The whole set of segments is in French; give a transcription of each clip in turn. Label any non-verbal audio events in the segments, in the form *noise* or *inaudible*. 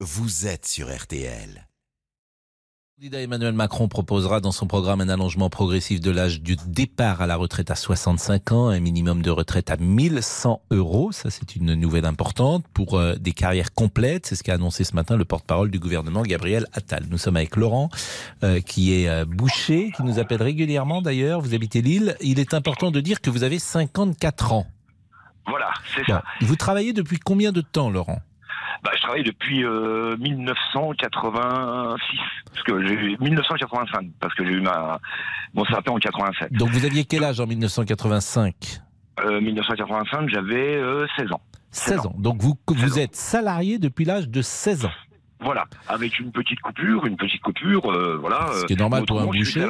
vous êtes sur RTL. Le candidat Emmanuel Macron proposera dans son programme un allongement progressif de l'âge du départ à la retraite à 65 ans, un minimum de retraite à 1100 euros. Ça, c'est une nouvelle importante pour euh, des carrières complètes. C'est ce qu'a annoncé ce matin le porte-parole du gouvernement, Gabriel Attal. Nous sommes avec Laurent, euh, qui est euh, boucher, qui nous appelle régulièrement d'ailleurs. Vous habitez Lille. Il est important de dire que vous avez 54 ans. Voilà, c'est Bon. ça. Vous travaillez depuis combien de temps, Laurent? Bah, je travaille depuis euh, 1986, parce que j'ai eu 1985, parce que j'ai eu ma mon CAP en 87. Donc vous aviez quel âge en 1985 Euh, 1985, j'avais euh, 16 ans. 16 ans. Donc vous, vous 16 ans. êtes salarié depuis l'âge de 16 ans. Voilà, avec une petite coupure, une petite coupure, euh, voilà. Ce qui est normal pour un boucher.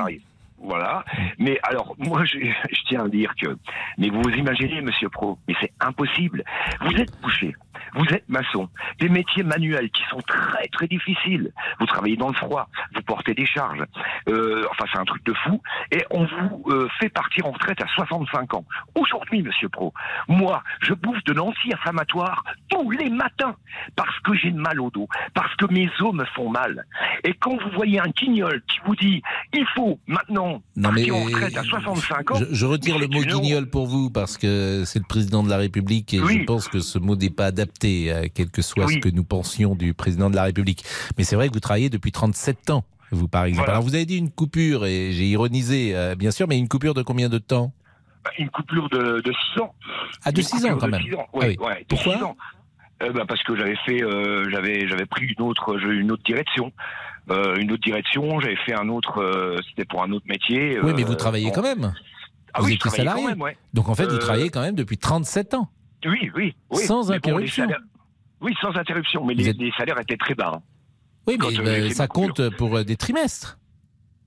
Voilà. Mais alors, moi, je, je tiens à dire que, mais vous imaginez, Monsieur Pro, mais c'est impossible. Vous êtes boucher, vous êtes maçon, des métiers manuels qui sont très très difficiles. Vous travaillez dans le froid, vous portez des charges. Euh, enfin, c'est un truc de fou. Et on vous euh, fait partir en retraite à 65 ans. Aujourd'hui, Monsieur Pro, moi, je bouffe de l'anti-inflammatoire tous les matins parce que j'ai mal au dos, parce que mes os me font mal. Et quand vous voyez un guignol qui vous dit il faut maintenant Non, mais- partir en retraite à 65 ans, Je, je retire le mot guignol pour vous parce que c'est le président de la République et Oui. je pense que ce mot n'est pas adapté, euh, quel que soit ce que nous pensions du président de la République. Mais c'est vrai que vous travaillez depuis 37 ans, vous par exemple. Voilà. Alors vous avez dit une coupure et j'ai ironisé, euh, bien sûr, mais une coupure de combien de temps? Une coupure de, de 6 ans. Ah, de Une 6 ans quand même. Ah ouais, oui. ouais, de Pourquoi six ans. Euh, bah, parce que j'avais fait, euh, j'avais, j'avais pris une autre, une autre direction, une autre direction. J'avais fait un autre, c'était pour un autre métier. Oui, mais vous travaillez bon. quand même. Ah vous oui, étiez salarié. quand même, ouais. Donc en fait, vous travaillez quand même depuis 37 ans. Oui, oui, oui. Sans Mais interruption. salaires- oui, sans interruption, mais les, êtes- les salaires étaient très bas. hein. Oui, mais euh, fait ça compte pour euh, des trimestres.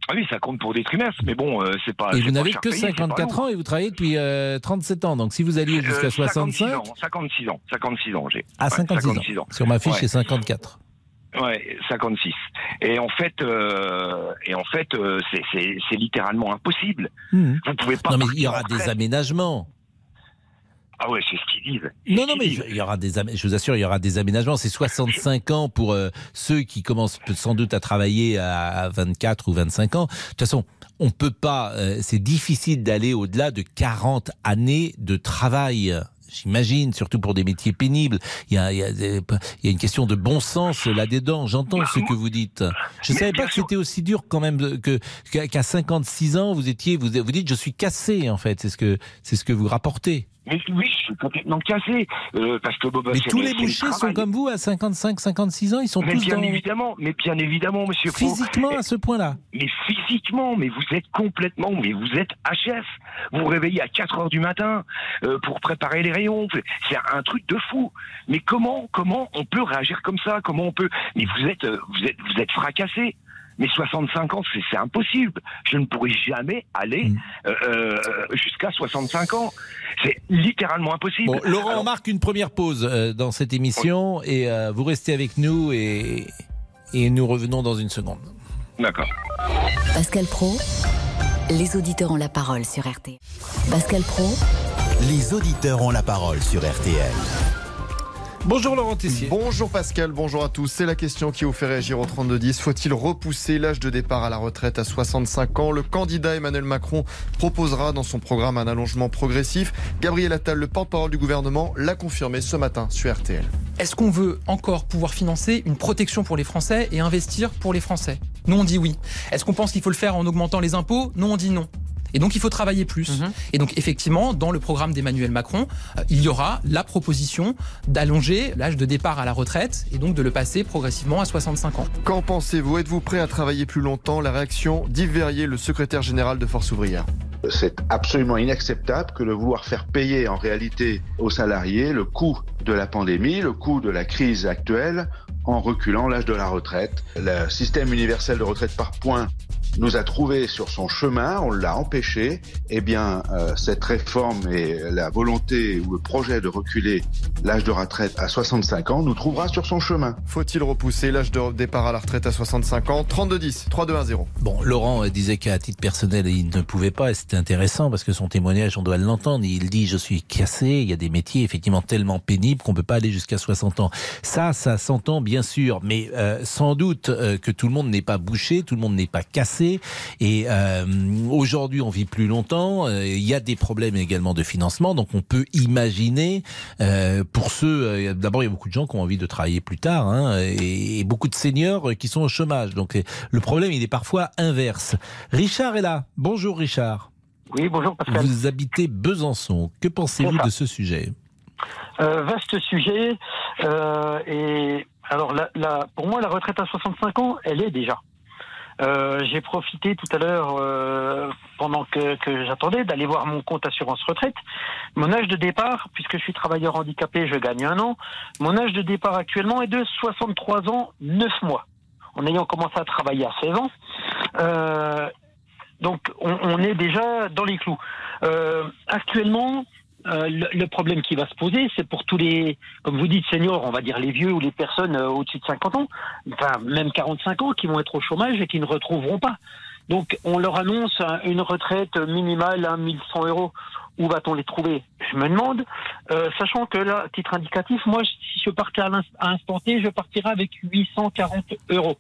Ah oui, ça compte pour des trimestres, mais bon, euh, c'est pas. Et vous n'avez que payé, c'est pas 54 lourd. ans et vous travaillez depuis euh, 37 ans. Donc si vous alliez jusqu'à Euh, 56 65, ans, 56 ans, 56 ans, j'ai. Ouais, 56, 56 ans. ans. Sur ma fiche, Ouais. c'est 54. Ouais, 56. Et en fait, et en fait, c'est- littéralement impossible. Mhm. Vous pouvez pas. Non, mais il y aura des aménagements. Ah ouais, c'est ce qu'ils disent. Non, non, mais il y aura des, je vous assure, il y aura des aménagements. C'est 65 ans pour euh, ceux qui commencent sans doute à travailler à, à 24 ou 25 ans. De toute façon, on peut pas. euh, c'est difficile d'aller au-delà de 40 années de travail. J'imagine, surtout pour des métiers pénibles. Il y a, il y a, il y a une question de bon sens là-dedans. J'entends ce que vous dites. Je Mais savais pas que c'était aussi dur quand même que qu'à qu'à 56 ans vous étiez. Vous, vous dites je suis cassé en fait. C'est ce que c'est ce que vous rapportez. Mais oui, je suis complètement cassé euh, parce que bon, bah, Mais tous les le bouchers sont comme vous à 55, 56 ans, ils sont Mais tous bien dans... évidemment, mais bien évidemment, Monsieur Pro. physiquement à ce point-là. Mais physiquement, mais vous êtes complètement, mais vous êtes HF. Vous vous réveillez à 4 heures du matin euh, pour préparer les rayons. C'est un truc de fou. Mais comment, comment on peut réagir comme ça? Comment on peut? Mais vous êtes, euh, vous êtes, vous êtes fracassé. Mais 65 ans, c'est impossible. Je ne pourrai jamais aller Mm. euh, euh, jusqu'à 65 ans. C'est littéralement impossible. Bon, Laurent, Alors, on marque une première pause euh, dans cette émission et euh, vous restez avec nous et, et nous revenons dans une seconde. D'accord. Pascal Pro, les auditeurs ont la parole sur RT. Pascal Pro, Les auditeurs ont la parole sur RTL. Bonjour Laurent Tessier. Bonjour Pascal, bonjour à tous. C'est la question qui vous fait réagir au 3210. Faut-il repousser l'âge de départ à la retraite à 65 ans? Le candidat Emmanuel Macron proposera dans son programme un allongement progressif. Gabriel Attal, le porte-parole du gouvernement, l'a confirmé ce matin sur RTL. Est-ce qu'on veut encore pouvoir financer une protection pour les Français et investir pour les Français? Nous, on dit oui. Est-ce qu'on pense qu'il faut le faire en augmentant les impôts? Nous, on dit non. Et donc, il faut travailler plus. Et donc, effectivement, dans le programme d'Emmanuel Macron, euh, il y aura la proposition d'allonger l'âge de départ à la retraite et donc de le passer progressivement à 65 ans. Qu'en pensez-vous? Êtes-vous prêt à travailler plus longtemps? La réaction d'Yves Verrier, le secrétaire général de Force ouvrière. C'est absolument inacceptable que de vouloir faire payer en réalité aux salariés le coût de la pandémie, le coût de la crise actuelle, en reculant l'âge de la retraite. Le système universel de retraite par points nous a trouvé sur son chemin, on l'a empêché. Eh bien, euh, cette réforme et la volonté ou le projet de reculer l'âge de retraite à 65 ans nous trouvera sur son chemin. Faut-il repousser l'âge de départ à la retraite à 65 ans? 3210, 3210. Bon, Laurent euh, disait qu'à titre personnel, il ne pouvait pas, et c'était intéressant parce que son témoignage, on doit l'entendre. Il dit, je suis cassé, il y a des métiers effectivement tellement pénibles qu'on peut pas aller jusqu'à 60 ans. Ça, ça s'entend bien bien sûr, mais euh, sans doute euh, que tout le monde n'est pas bouché, tout le monde n'est pas cassé. Et euh, aujourd'hui, on vit plus longtemps. Il y a des problèmes également de financement, donc on peut imaginer pour ceux. D'abord, il y a beaucoup de gens qui ont envie de travailler plus tard, hein, et, et beaucoup de seniors qui sont au chômage. Donc le problème, il est parfois inverse. Richard est là. Bonjour, Richard. Oui, bonjour Pascal. Vous habitez Besançon. Que pensez-vous de ce sujet? Euh, vaste sujet. euh, et alors, la, pour moi, la retraite à 65 ans, elle est déjà. Euh, J'ai profité tout à l'heure, euh, pendant que, j'attendais, d'aller voir mon compte assurance retraite. Mon âge de départ, puisque je suis travailleur handicapé, je gagne un an. Mon âge de départ actuellement est de 63 ans, 9 mois. En ayant commencé à travailler à 16 ans. Euh, donc, on, est déjà dans les clous. Actuellement, euh, le, problème qui va se poser, c'est pour tous les, comme vous dites, seniors, on va dire les vieux ou les personnes euh, au-dessus de 50 ans, enfin même 45 ans, qui vont être au chômage et qui ne retrouveront pas. Donc on leur annonce un- une retraite minimale à 1100 euros. Où va-t-on les trouver? Je me demande, euh, sachant que là, titre indicatif, moi, si je partais à l'inst- à instant T, je partirais avec 840 euros.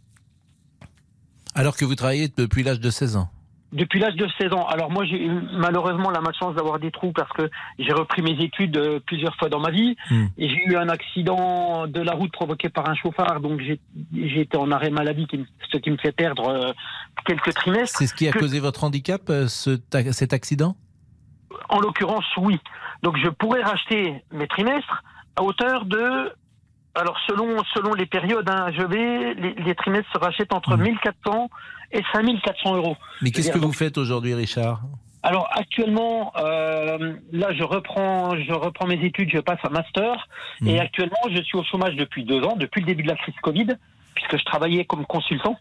Alors que vous travaillez depuis l'âge de 16 ans. Depuis l'âge de 16 ans. Alors moi, j'ai eu malheureusement la malchance d'avoir des trous parce que j'ai repris mes études euh, plusieurs fois dans ma vie Hmm. et j'ai eu un accident de la route provoqué par un chauffard, donc j'ai été en arrêt maladie, ce qui me fait perdre euh, quelques trimestres. C'est ce qui a Que- causé votre handicap, euh, ce cet accident? En l'occurrence, oui. Donc je pourrais racheter mes trimestres à hauteur de... Alors selon selon les périodes, hein, je vais les, les trimestres se rachètent entre Hmm. 1400 et 5400 euros. Mais qu'est-ce que vous faites aujourd'hui, Richard? Alors actuellement, euh, là, je reprends, je reprends mes études, je passe un master, et Mhm. actuellement, je suis au chômage depuis deux ans, depuis le début de la crise Covid, puisque je travaillais comme consultant,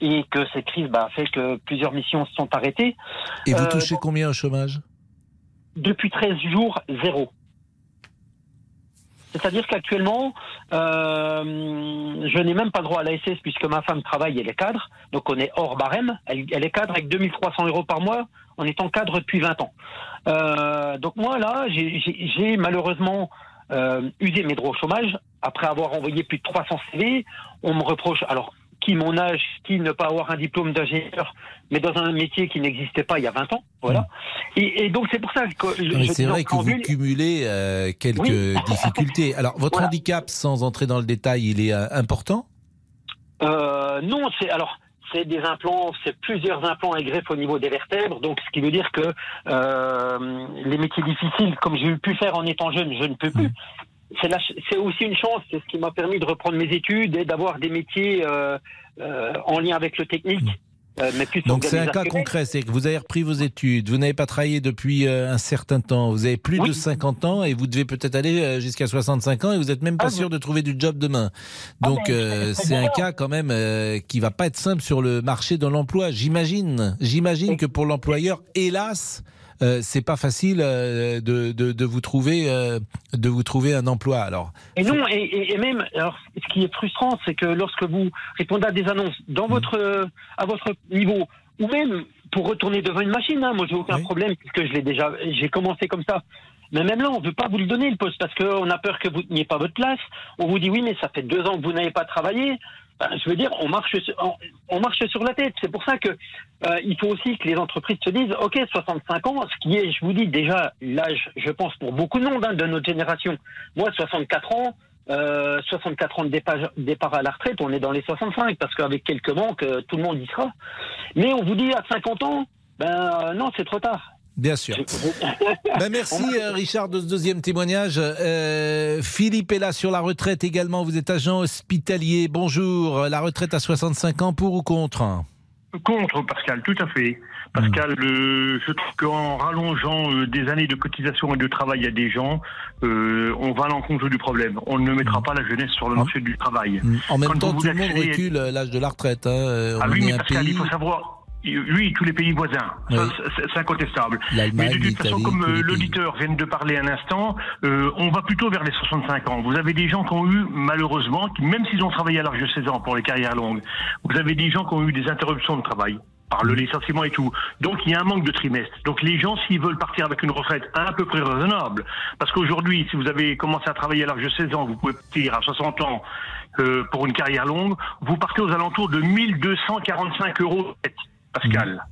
et que cette crise bah, a fait que plusieurs missions se sont arrêtées. Et vous Euh, touchez combien au chômage? Depuis 13 jours, zéro. C'est-à-dire qu'actuellement, euh, je n'ai même pas droit à l'ASS puisque ma femme travaille, elle est cadre, donc on est hors barème. Elle, est cadre avec 2300 euros par mois en étant cadre depuis 20 ans. Euh, donc moi là, j'ai malheureusement euh, usé mes droits au chômage après avoir envoyé plus de 300 CV. On me reproche alors qui mon âge, qui ne pas avoir un diplôme d'ingénieur, mais dans un métier qui n'existait pas il y a 20 ans, voilà. Et, et donc c'est pour ça que C'est vrai que vous cumulez euh, quelques Oui. *laughs* difficultés. Alors, votre Voilà. handicap, sans entrer dans le détail, il est euh, important? Euh, non, c'est alors c'est des implants, c'est plusieurs implants et greffes au niveau des vertèbres. Donc, ce qui veut dire que euh, les métiers difficiles, comme j'ai pu faire en étant jeune, je ne peux plus. C'est aussi une chance. C'est ce qui m'a permis de reprendre mes études et d'avoir des métiers euh, euh, en lien avec le technique. euh, mais plus Donc, c'est un cas concret. C'est que vous avez repris vos études, vous n'avez pas travaillé depuis euh, un certain temps, vous avez plus Oui. de 50 ans et vous devez peut-être aller euh, jusqu'à 65 ans et vous n'êtes même pas Ah, sûr de trouver du job demain. Ah, Donc, ben, euh, c'est un cas quand même euh, qui va pas être simple sur le marché de l'emploi. J'imagine, j'imagine que pour l'employeur, hélas, euh, c'est pas facile euh, de, de, de vous trouver euh, de vous trouver un emploi. Alors, Et non, et, même, alors, ce qui est frustrant, c'est que lorsque vous répondez à des annonces dans votre, euh, à votre niveau, ou même pour retourner devant une machine, hein, moi j'ai aucun Oui. problème puisque je l'ai déjà, j'ai commencé comme ça. Mais même là, on ne veut pas vous le donner le poste parce qu'on a peur que vous n'ayez pas votre place. On vous dit oui, mais ça fait deux ans que vous n'avez pas travaillé. Ben, je veux dire, on marche, sur, on, marche sur la tête. C'est pour ça que euh, il faut aussi que les entreprises se disent, ok, 65 ans, ce qui est, je vous dis déjà l'âge, je pense pour beaucoup de monde hein, de notre génération. Moi, 64 ans, euh, 64 ans de départ, à la retraite, on est dans les 65 parce qu'avec quelques manques, euh, tout le monde y sera. Mais on vous dit à 50 ans, ben non, c'est trop tard. Bien sûr. *laughs* Ben merci euh, Richard de ce deuxième témoignage. Euh, Philippe est là sur la retraite également. Vous êtes agent hospitalier. Bonjour. La retraite à 65 ans pour ou contre? Contre, Pascal, tout à fait. Pascal, euh, je trouve qu'en rallongeant euh, des années de cotisation et de travail à des gens, euh, on va à l'encontre du problème. On ne mettra pas la jeunesse sur le marché du travail. En même Quand temps, tout le monde recule l'âge de la retraite. hein. Ah On oui, est mais Pascal, pays. il faut savoir. Oui, tous les pays voisins, Oui. c'est- incontestable. Mais de toute façon, comme euh, l'auditeur vient de parler un instant, euh, on va plutôt vers les 65 ans. Vous avez des gens qui ont eu, malheureusement, qui, même s'ils ont travaillé à l'âge de 16 ans pour les carrières longues, vous avez des gens qui ont eu des interruptions de travail par le licenciement et tout. Donc il y a un manque de trimestre. Donc les gens, s'ils veulent partir avec une retraite à peu près raisonnable, parce qu'aujourd'hui, si vous avez commencé à travailler à l'âge de 16 ans, vous pouvez partir à 60 ans euh, pour une carrière longue, vous partez aux alentours de 1245 euros, Pascal.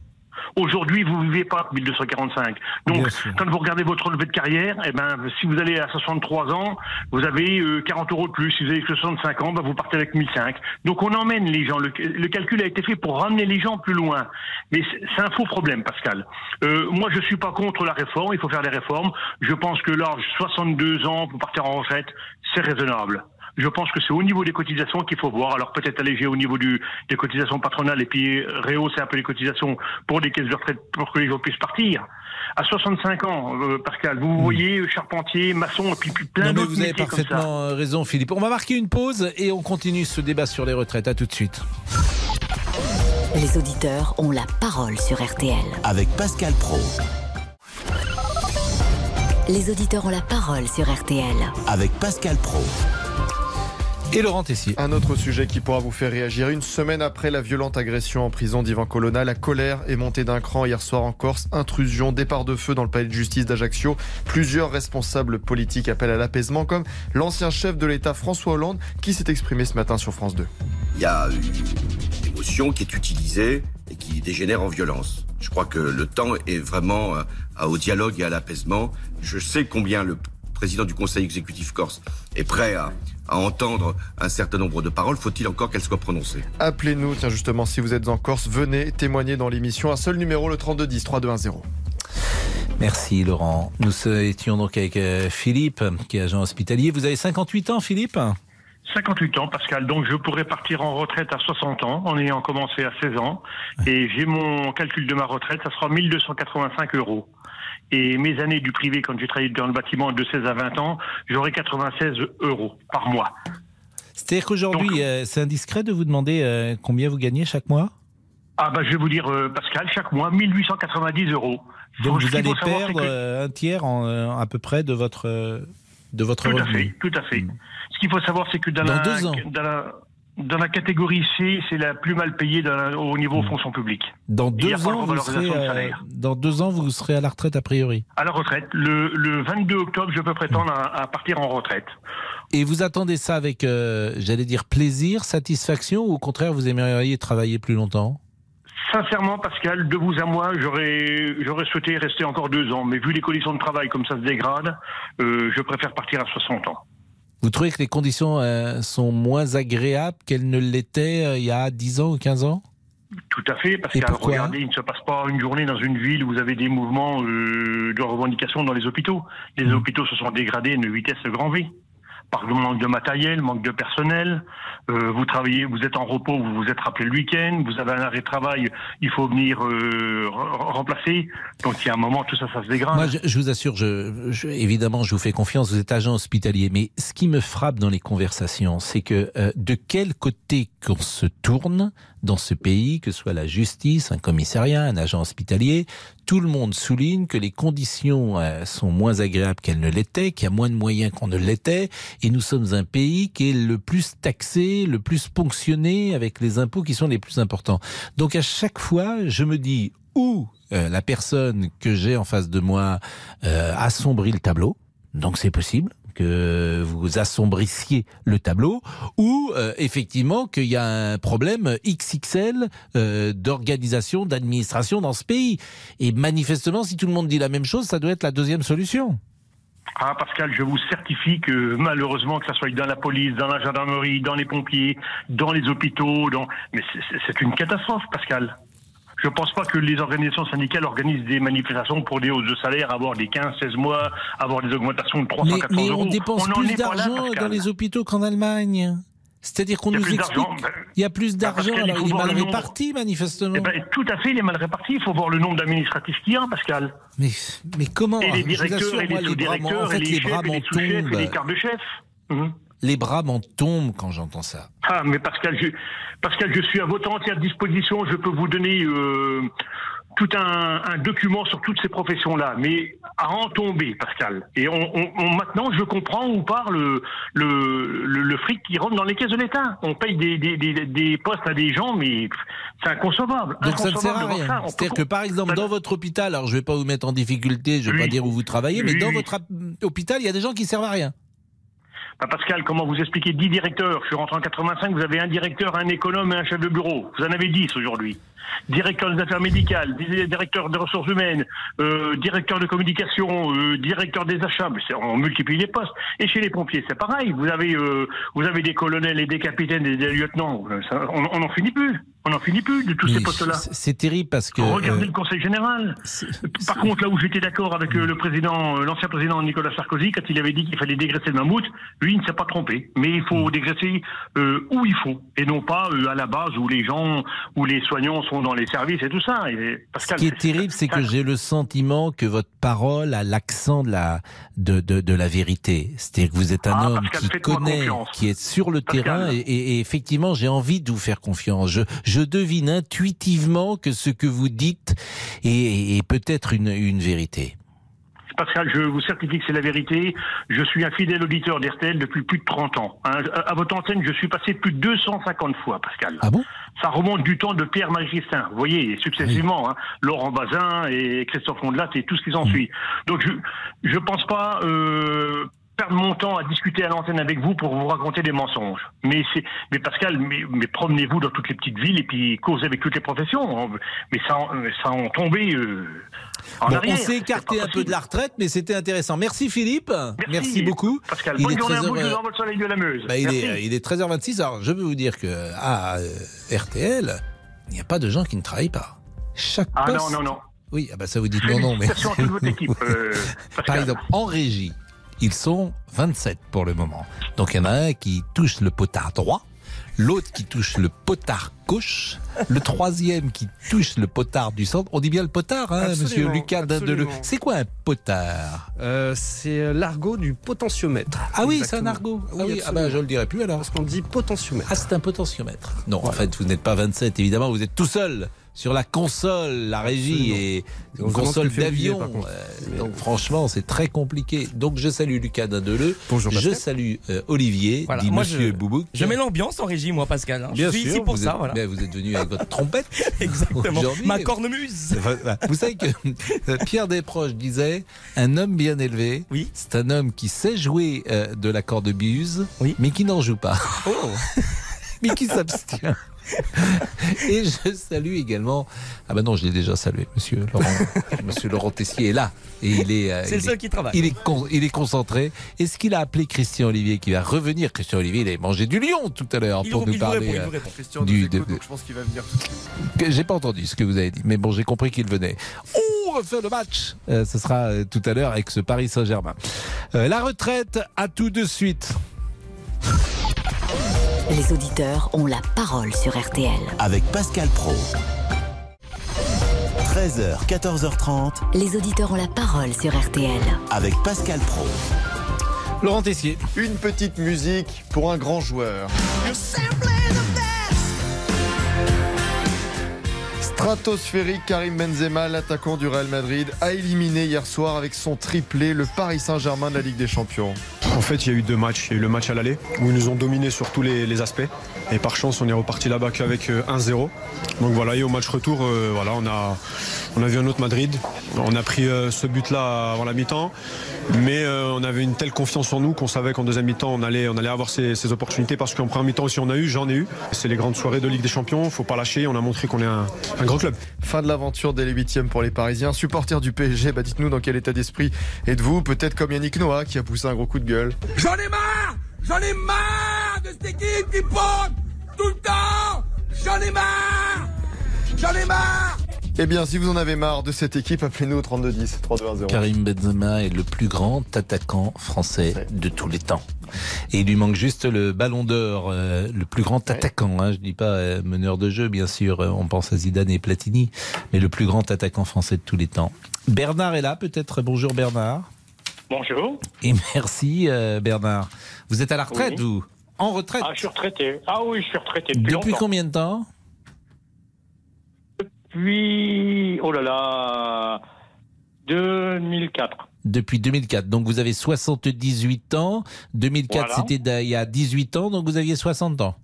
Aujourd'hui, vous vivez pas 1245. Donc, quand vous regardez votre relevé de carrière, eh ben, si vous allez à 63 ans, vous avez 40 euh, euros de plus. Si vous avez 65 ans, ben, vous partez avec 1005. Donc, on emmène les gens. Le, calcul a été fait pour ramener les gens plus loin. Mais c'est un faux problème, Pascal. Euh, moi, je suis pas contre la réforme. Il faut faire des réformes. Je pense que l'âge 62 ans pour partir en retraite, c'est raisonnable. Je pense que c'est au niveau des cotisations qu'il faut voir. Alors peut-être alléger au niveau du, des cotisations patronales et puis rehausser un peu les cotisations pour des caisses de retraite pour que les gens puissent partir. À 65 ans, euh, Pascal, vous hmm. voyez charpentier, maçon et puis, puis plein d'autres Vous avez parfaitement euh, raison, Philippe. On va marquer une pause et on continue ce débat sur les retraites. À tout de suite. Les auditeurs ont la parole sur RTL. Avec Pascal Pro. Les auditeurs ont la parole sur RTL. Avec Pascal Pro et Laurent Tessier. Un autre sujet qui pourra vous faire réagir. Une semaine après la violente agression en prison d'Ivan Colonna, la colère est montée d'un cran hier soir en Corse. Intrusion, départ de feu dans le palais de justice d'Ajaccio. Plusieurs responsables politiques appellent à l'apaisement, comme l'ancien chef de l'État François Hollande, qui s'est exprimé ce matin sur France 2. Il y a une émotion qui est utilisée et qui dégénère en violence. Je crois que le temps est vraiment euh, au dialogue et à l'apaisement. Je sais combien le président du Conseil exécutif corse est prêt à, entendre un certain nombre de paroles, faut-il encore qu'elles soient prononcées Appelez-nous, tiens justement, si vous êtes en Corse, venez témoigner dans l'émission. Un seul numéro, le 3210 3210. Merci Laurent. Nous étions donc avec euh, Philippe, qui est agent hospitalier. Vous avez 58 ans, Philippe 58 ans, Pascal. Donc, je pourrais partir en retraite à 60 ans, en ayant commencé à 16 ans. Et j'ai mon calcul de ma retraite, ça sera 1285 euros. Et mes années du privé, quand j'ai travaillé dans le bâtiment de 16 à 20 ans, j'aurais 96 euros par mois. C'est-à-dire qu'aujourd'hui, euh, c'est indiscret de vous demander euh, combien vous gagnez chaque mois? Ah bah, je vais vous dire, euh, Pascal, chaque mois, 1890 euros. Donc vous allez perdre un tiers en, à peu près de votre, de votre tout À fait, tout à fait. Ce qu'il faut savoir, c'est que dans, dans la, deux ans. Dans la, dans la catégorie C, c'est la plus mal payée au niveau hmm. fonction publique. Dans deux, ans, vous serez, euh, dans deux ans, vous serez à la retraite a priori À la retraite. Le, 22 octobre, je peux prétendre à, partir en retraite. Et vous attendez ça avec, euh, j'allais dire, plaisir, satisfaction, ou au contraire, vous aimeriez travailler plus longtemps? Sincèrement, Pascal, de vous à moi, j'aurais j'aurais souhaité rester encore deux ans, mais vu les conditions de travail comme ça se dégrade, euh, je préfère partir à 60 ans. Vous trouvez que les conditions euh, sont moins agréables qu'elles ne l'étaient euh, il y a 10 ans ou 15 ans? Tout à fait, parce que regardez, il ne se passe pas une journée dans une ville où vous avez des mouvements euh, de revendication dans les hôpitaux. Les mmh. hôpitaux se sont dégradés à une vitesse grand V par manque de matériel, manque de personnel. Euh, vous travaillez, vous êtes en repos, vous vous êtes rappelé le week-end, vous avez un arrêt de travail, il faut venir euh, remplacer. Donc il y a un moment, tout ça, ça se dégrade. Moi, je, vous assure, je, évidemment, je vous fais confiance, vous êtes agent hospitalier, mais ce qui me frappe dans les conversations, c'est que euh, de quel côté qu'on se tourne dans ce pays, que ce soit la justice, un commissariat, un agent hospitalier, tout le monde souligne que les conditions euh, sont moins agréables qu'elles ne l'étaient, qu'il y a moins de moyens qu'on ne l'était, et nous sommes un pays qui est le plus taxé, le plus ponctionné avec les impôts qui sont les plus importants. Donc à chaque fois, je me dis où euh, la personne que j'ai en face de moi euh, assombrit le tableau, donc c'est possible que vous assombrissiez le tableau ou euh, effectivement qu'il y a un problème XXL euh, d'organisation, d'administration dans ce pays. Et manifestement, si tout le monde dit la même chose, ça doit être la deuxième solution. Ah Pascal, je vous certifie que malheureusement, que ça soit dans la police, dans la gendarmerie, dans les pompiers, dans les hôpitaux, dans... mais c'est une catastrophe, Pascal. Je ne pense pas que les organisations syndicales organisent des manifestations pour des hausses de salaire, avoir des 15, 16 mois, avoir des augmentations de 300, 400 mais euros. on dépense plus d'argent dans les hôpitaux qu'en Allemagne. C'est-à-dire qu'on nous explique qu'il y a plus ben, d'argent, alors il est mal réparti, manifestement. Eh ben, tout à fait, il est mal réparti. Il faut voir le nombre d'administratifs qu'il y a, Pascal. Mais, mais comment Et les directeurs, et les sous-directeurs, et les chefs, et les sous-chefs, et les quarts de chef. Mhm. Les bras m'en tombent quand j'entends ça. Ah, mais Pascal, je, Pascal, je suis à votre entière disposition. Je peux vous donner euh, tout un, un document sur toutes ces professions-là, mais à en tomber, Pascal. Et on, on- on- maintenant, je comprends où part le, le, le, le fric qui rentre dans les caisses de l'État. On paye des, des, des, des postes à des gens, mais c'est inconcevable. Donc ça ne sert à rien. C'est-à-dire que par exemple, dans votre hôpital, alors je vais pas vous mettre en difficulté, je vais Oui. pas dire où vous travaillez, mais Oui, dans votre hôpital, il y a des gens qui servent à rien. Bah, Pascal, comment vous expliquez 10 directeurs? Je suis rentré en 85, vous avez un directeur, un économe et un chef de bureau. Vous en avez 10 aujourd'hui. Directeur des affaires médicales, di- directeur des ressources humaines, euh, directeur de communication, euh, directeur des achats. On multiplie les postes. Et chez les pompiers, c'est pareil. Vous avez, euh, vous avez des colonels et des capitaines et des lieutenants. On n'en finit plus. On n'en finit plus de tous Mais ces postes-là. c'est- terrible parce que. Regardez euh, le Conseil général. Par contre, là où j'étais d'accord avec euh, le président, euh, l'ancien président Nicolas Sarkozy, quand il avait dit qu'il fallait dégraisser le mammouth, lui, il ne s'est pas trompé. Mais il faut dégraisser euh, où il faut, et non pas euh, à la base où les gens, où les soignants sont dans les services et tout ça. Et Ce Pascal, qui est terrible, c'est que j'ai le sentiment que votre parole a l'accent de la, de, de, de la vérité. C'est-à-dire que vous êtes un Ah, homme Pascal, qui connaît, qui est sur le Pascal. terrain, et, et- et effectivement, j'ai envie de vous faire confiance. Je, je devine intuitivement que ce que vous dites est, est peut-être une, une vérité. Pascal, je vous certifie que c'est la vérité. Je suis un fidèle auditeur d'RTL depuis plus de 30 ans. hein. À votre antenne, je suis passé plus de 250 fois, Pascal. Ah bon? Ça remonte du temps de Pierre Magistrin. Vous voyez, successivement, hein, Laurent Bazin et Christophe Ondelat et tout ce qui s'en suit. Donc, je je pense pas euh, perdre mon temps à discuter à l'antenne avec vous pour vous raconter des mensonges. Mais mais Pascal, mais, mais promenez-vous dans toutes les petites villes et puis causez avec toutes les professions. Mais ça, en- ça en euh, en Bon, arrière. on s'est écarté un peu de la retraite, mais c'était intéressant. Merci Philippe. Merci, beaucoup. Pascal, Il bonne est journée à 13 vous, je vous envoie le soleil de la Meuse. Bah, il, est, il est 13h26. Alors, je veux vous dire que à euh, RTL, il n'y a pas de gens qui ne travaillent pas. Chaque Ah non, poste- non, non. Oui, ah bah ça vous dites non, non, mais. Félicitations à toute votre *laughs* équipe, euh, Par exemple, en régie, ils sont 27 pour le moment. Donc il y en a un qui touche le potard droit, l'autre qui touche le potard gauche, le troisième qui touche le potard du centre. On dit bien le potard, hein, Absolument, monsieur Lucas Dindeleu. C'est quoi un potard? Euh, c'est euh, l'argot du potentiomètre. Ah oui, c'est un argot. Ah oui, ah bah, je le dirai plus alors. Parce qu'on dit potentiomètre. Ah, c'est un potentiomètre. Non, en fait, vous n'êtes pas 27, évidemment, vous êtes tout seul sur la console, la régie Absolument. et On une console d'avion. Euh, donc franchement, c'est très compliqué. Donc je salue Lucas Dindeleu. Bonjour, Je Pascal. salue euh, Olivier, Voilà, dit moi, Monsieur je- Boubouk. Je mets l'ambiance en régie, moi, Pascal. hein. Bien je suis sûr, ici pour vous ça, êtes, voilà. mais vous êtes venu avec votre trompette. *laughs* Exactement. Ma cornemuse. Voilà. Vous savez que *laughs* Pierre Desproges disait un homme bien élevé, Oui. c'est un homme qui sait jouer euh, de la cornemuse, Oui. mais qui n'en joue pas. Oh. *laughs* mais qui s'abstient. *laughs* Et je salue également. Ah ben non, je l'ai déjà salué, Monsieur Laurent. *laughs* Monsieur Laurent Tessier est là et il est. euh, C'est le seul est- qui travaille. Il est, con- il est concentré. Est-ce qu'il a appelé Christian Olivier qui va revenir Christian Olivier, il a mangé du lion tout à l'heure pour nous parler. répond, euh. Christian Du- nous écoute, de- donc je pense qu'il va venir tout de suite. J'ai pas entendu ce que vous avez dit, mais bon, j'ai compris qu'il venait. On refait le match. Euh, ce sera euh, tout à l'heure avec ce Paris Saint-Germain. La retraite, à tout de suite. Les auditeurs ont la parole sur RTL. Avec Pascal Pro. 13h, 14h30. Les auditeurs ont la parole sur RTL. Avec Pascal Pro. Laurent Tessier. Une petite musique pour un grand joueur. Stratosphérique, Karim Benzema, l'attaquant du Real Madrid, a éliminé hier soir avec son triplé le Paris Saint-Germain de la Ligue des Champions. En fait, il y a eu deux matchs. Il y a eu le match à l'aller, où ils nous ont dominé sur tous les, aspects. Et par chance, on est reparti là-bas qu'avec euh, 1-0. Donc voilà, et au match retour, euh, voilà, on, a, on a vu un autre Madrid. On a pris euh, ce but-là avant la mi-temps. Mais euh, on avait une telle confiance en nous qu'on savait qu'en deuxième mi-temps, on allait, on allait avoir ces, ces opportunités. Parce qu'en première mi-temps aussi, on a eu, j'en ai eu. C'est les grandes soirées de Ligue des Champions. faut pas lâcher. On a montré qu'on est un, un grand club. Fin de l'aventure dès les huitièmes pour les Parisiens. Supporters du PSG, bah dites-nous dans quel état d'esprit êtes-vous Peut-être comme Yannick Noah qui a poussé un gros coup de gueule. J'en ai marre J'en ai marre de cette équipe qui pompe tout le temps J'en ai marre J'en ai marre Eh bien, si vous en avez marre de cette équipe, appelez-nous au 3210 3210. Karim Benzema est le plus grand attaquant français de tous les temps. Et il lui manque juste le ballon d'or, euh, le plus grand attaquant. Hein, je dis pas euh, meneur de jeu, bien sûr. euh, on pense à Zidane et Platini, mais le plus grand attaquant français de tous les temps. Bernard est là, peut-être. Bonjour Bernard. Bonjour. Et merci euh, Bernard. Vous êtes à la retraite, Oui. vous? En retraite Ah, je suis retraité. Ah oui, je suis retraité depuis, Depuis longtemps. combien de temps? Depuis, oh là là, 2004. Depuis 2004. Donc vous avez 78 ans. 2004, Voilà. c'était il y a 18 ans, donc vous aviez 60 ans.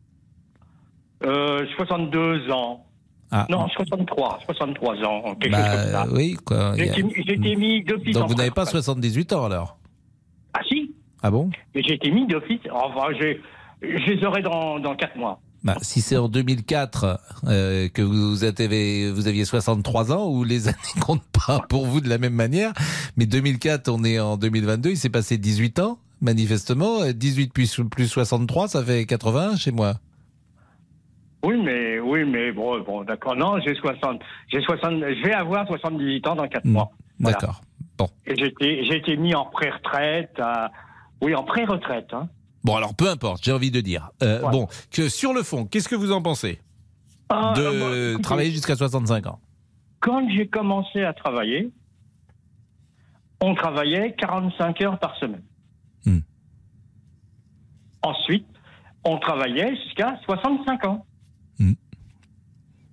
Euh, 62 ans. Ah. Non, 63, 63 ans, quelque chose comme ça. Bah, oui, quoi. J'ai été- mis d'office Donc vous n'avez pas retraite. 78 ans alors? Ah si, Ah bon? Mais j'ai été mis d'office. Enfin, je les aurai dans, dans 4 mois. Bah, si c'est en 2004 euh, que vous, avez, vous aviez 63 ans, ou les *laughs* années comptent pas pour vous de la même manière, mais 2004, on est en 2022, il s'est passé 18 ans, manifestement. 18 plus, plus 63, ça fait 80 chez moi. Oui, mais oui, mais bon, bon d'accord. Non, j'ai 60, j'ai 60, je vais avoir 78 ans dans 4 mois. Voilà. Hmm. D'accord. Bon. Et j'ai été, j'ai été mis en pré-retraite, à- oui, en pré-retraite. Hein. Bon, alors peu importe, j'ai envie de dire. Euh, Bon, que sur le fond, qu'est-ce que vous en pensez Ah, de euh, écoutez, travailler jusqu'à 65 ans? Quand j'ai commencé à travailler, on travaillait 45 heures par semaine. Hmm. Ensuite, on travaillait jusqu'à 65 ans.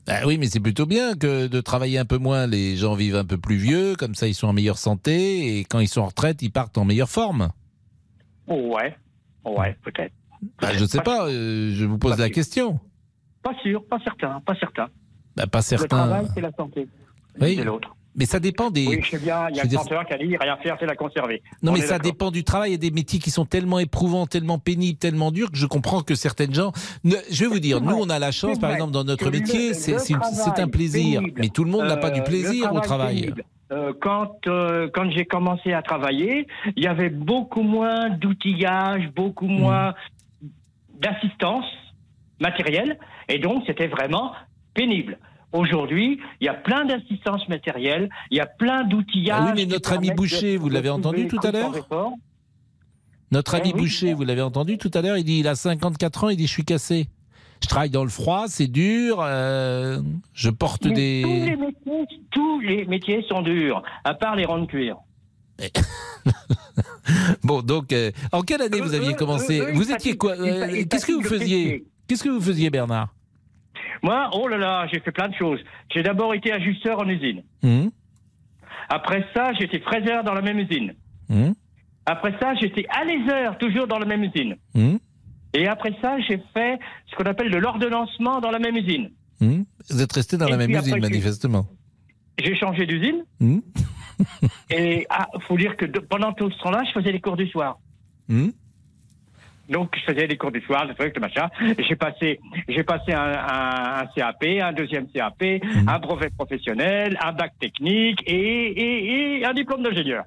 Ah oui, mais c'est plutôt bien que de travailler un peu moins. Les gens vivent un peu plus vieux, comme ça ils sont en meilleure santé, et quand ils sont en retraite, ils partent en meilleure forme. Ouais, ouais, peut-être. Bah, je sais pas, euh, je vous pose la question. Pas sûr, pas certain, pas certain. Bah, pas Le certain. travail, c'est la santé. Oui. C'est l'autre. Mais ça dépend des. Oui, je sais bien, il y a dire- qui a dit rien faire, c'est la conserver. Non, On mais ça dépend du travail. Il y a des métiers qui sont tellement éprouvants, tellement pénibles, tellement durs que je comprends que certaines gens. Ne- je vais vous dire, nous, on a la chance, par exemple, dans notre le- métier, c'est le un plaisir. pénible, Mais tout le monde n'a pas du euh, plaisir le au travail. pénible. Euh, quand euh, quand j'ai commencé à travailler, il y avait beaucoup moins d'outillage, beaucoup Hmm. moins d'assistance matérielle, et donc c'était vraiment pénible. Aujourd'hui, il y a plein d'assistance matérielle, il y a plein d'outillages. Ah oui, mais qui notre ami Boucher, de- vous l'avez entendu tout à l'heure. Notre ami Eh oui, Boucher, vous l'avez entendu tout à l'heure, il dit il a 54 ans, il dit je suis cassé. Je travaille dans le froid, c'est dur, euh, je porte Mais des. Tous les, métiers, tous les métiers sont durs, à part les ronds de cuir. *laughs* Bon, donc, euh, en quelle année vous aviez eux, commencé Vous étiez quoi euh, Qu'est-ce que vous faisiez. Qu'est-ce que vous faisiez, Bernard Moi, oh là là, j'ai fait plein de choses. J'ai d'abord été ajusteur en usine. Hum, Après ça, j'étais fraiseur dans la même usine. hum, Après ça, j'étais alaiseur, toujours dans la même usine. hum, Et après ça, j'ai fait ce qu'on appelle de l'ordonnancement dans la même usine. hum. Vous êtes resté dans Et la même usine, manifestement. J'ai changé d'usine. Hum, *laughs* Et ah, faut dire que de- pendant tout ce temps-là, je faisais les cours du soir. hum. Donc, je faisais les cours du soir, le truc, le machin. J'ai passé, j'ai passé un, un- un CAP, un deuxième CAP, un brevet professionnel, un bac technique et, et- et un diplôme d'ingénieur.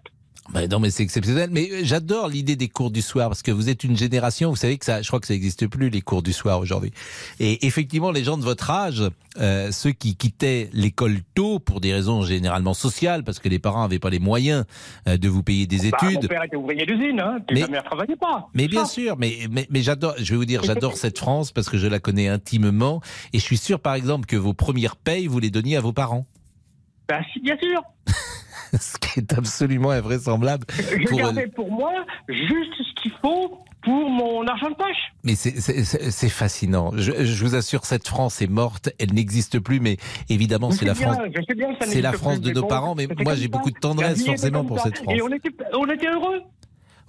Bah non, mais c'est exceptionnel. Mais euh, j'adore l'idée des cours du soir parce que vous êtes une génération. Vous savez que ça, je crois que ça n'existe plus les cours du soir aujourd'hui. Et effectivement, les gens de votre âge, euh, ceux qui quittaient l'école tôt pour des raisons généralement sociales, parce que les parents n'avaient pas les moyens euh, de vous payer des Bah, mon études. père était ouvrier d'usine, hein, puis Mais- ma mère travaillait pas. Mais bien sûr, mais, mais, mais j'adore, je vais vous dire, j'adore *laughs* cette France parce que je la connais intimement et je suis sûr, par exemple, que vos premières payes, vous les donniez à vos parents. Bah, si, bien sûr. *laughs* *laughs* Ce qui est absolument invraisemblable. Je pour- gardais pour moi juste ce qu'il faut pour mon argent de poche. Mais c'est- fascinant. Je, je vous assure, cette France est morte, elle n'existe plus, mais évidemment, c'est la bien, France. C'est la France de nos bon, parents, mais moi j'ai beaucoup de tendresse forcément pour cette France. Et on était, on était heureux.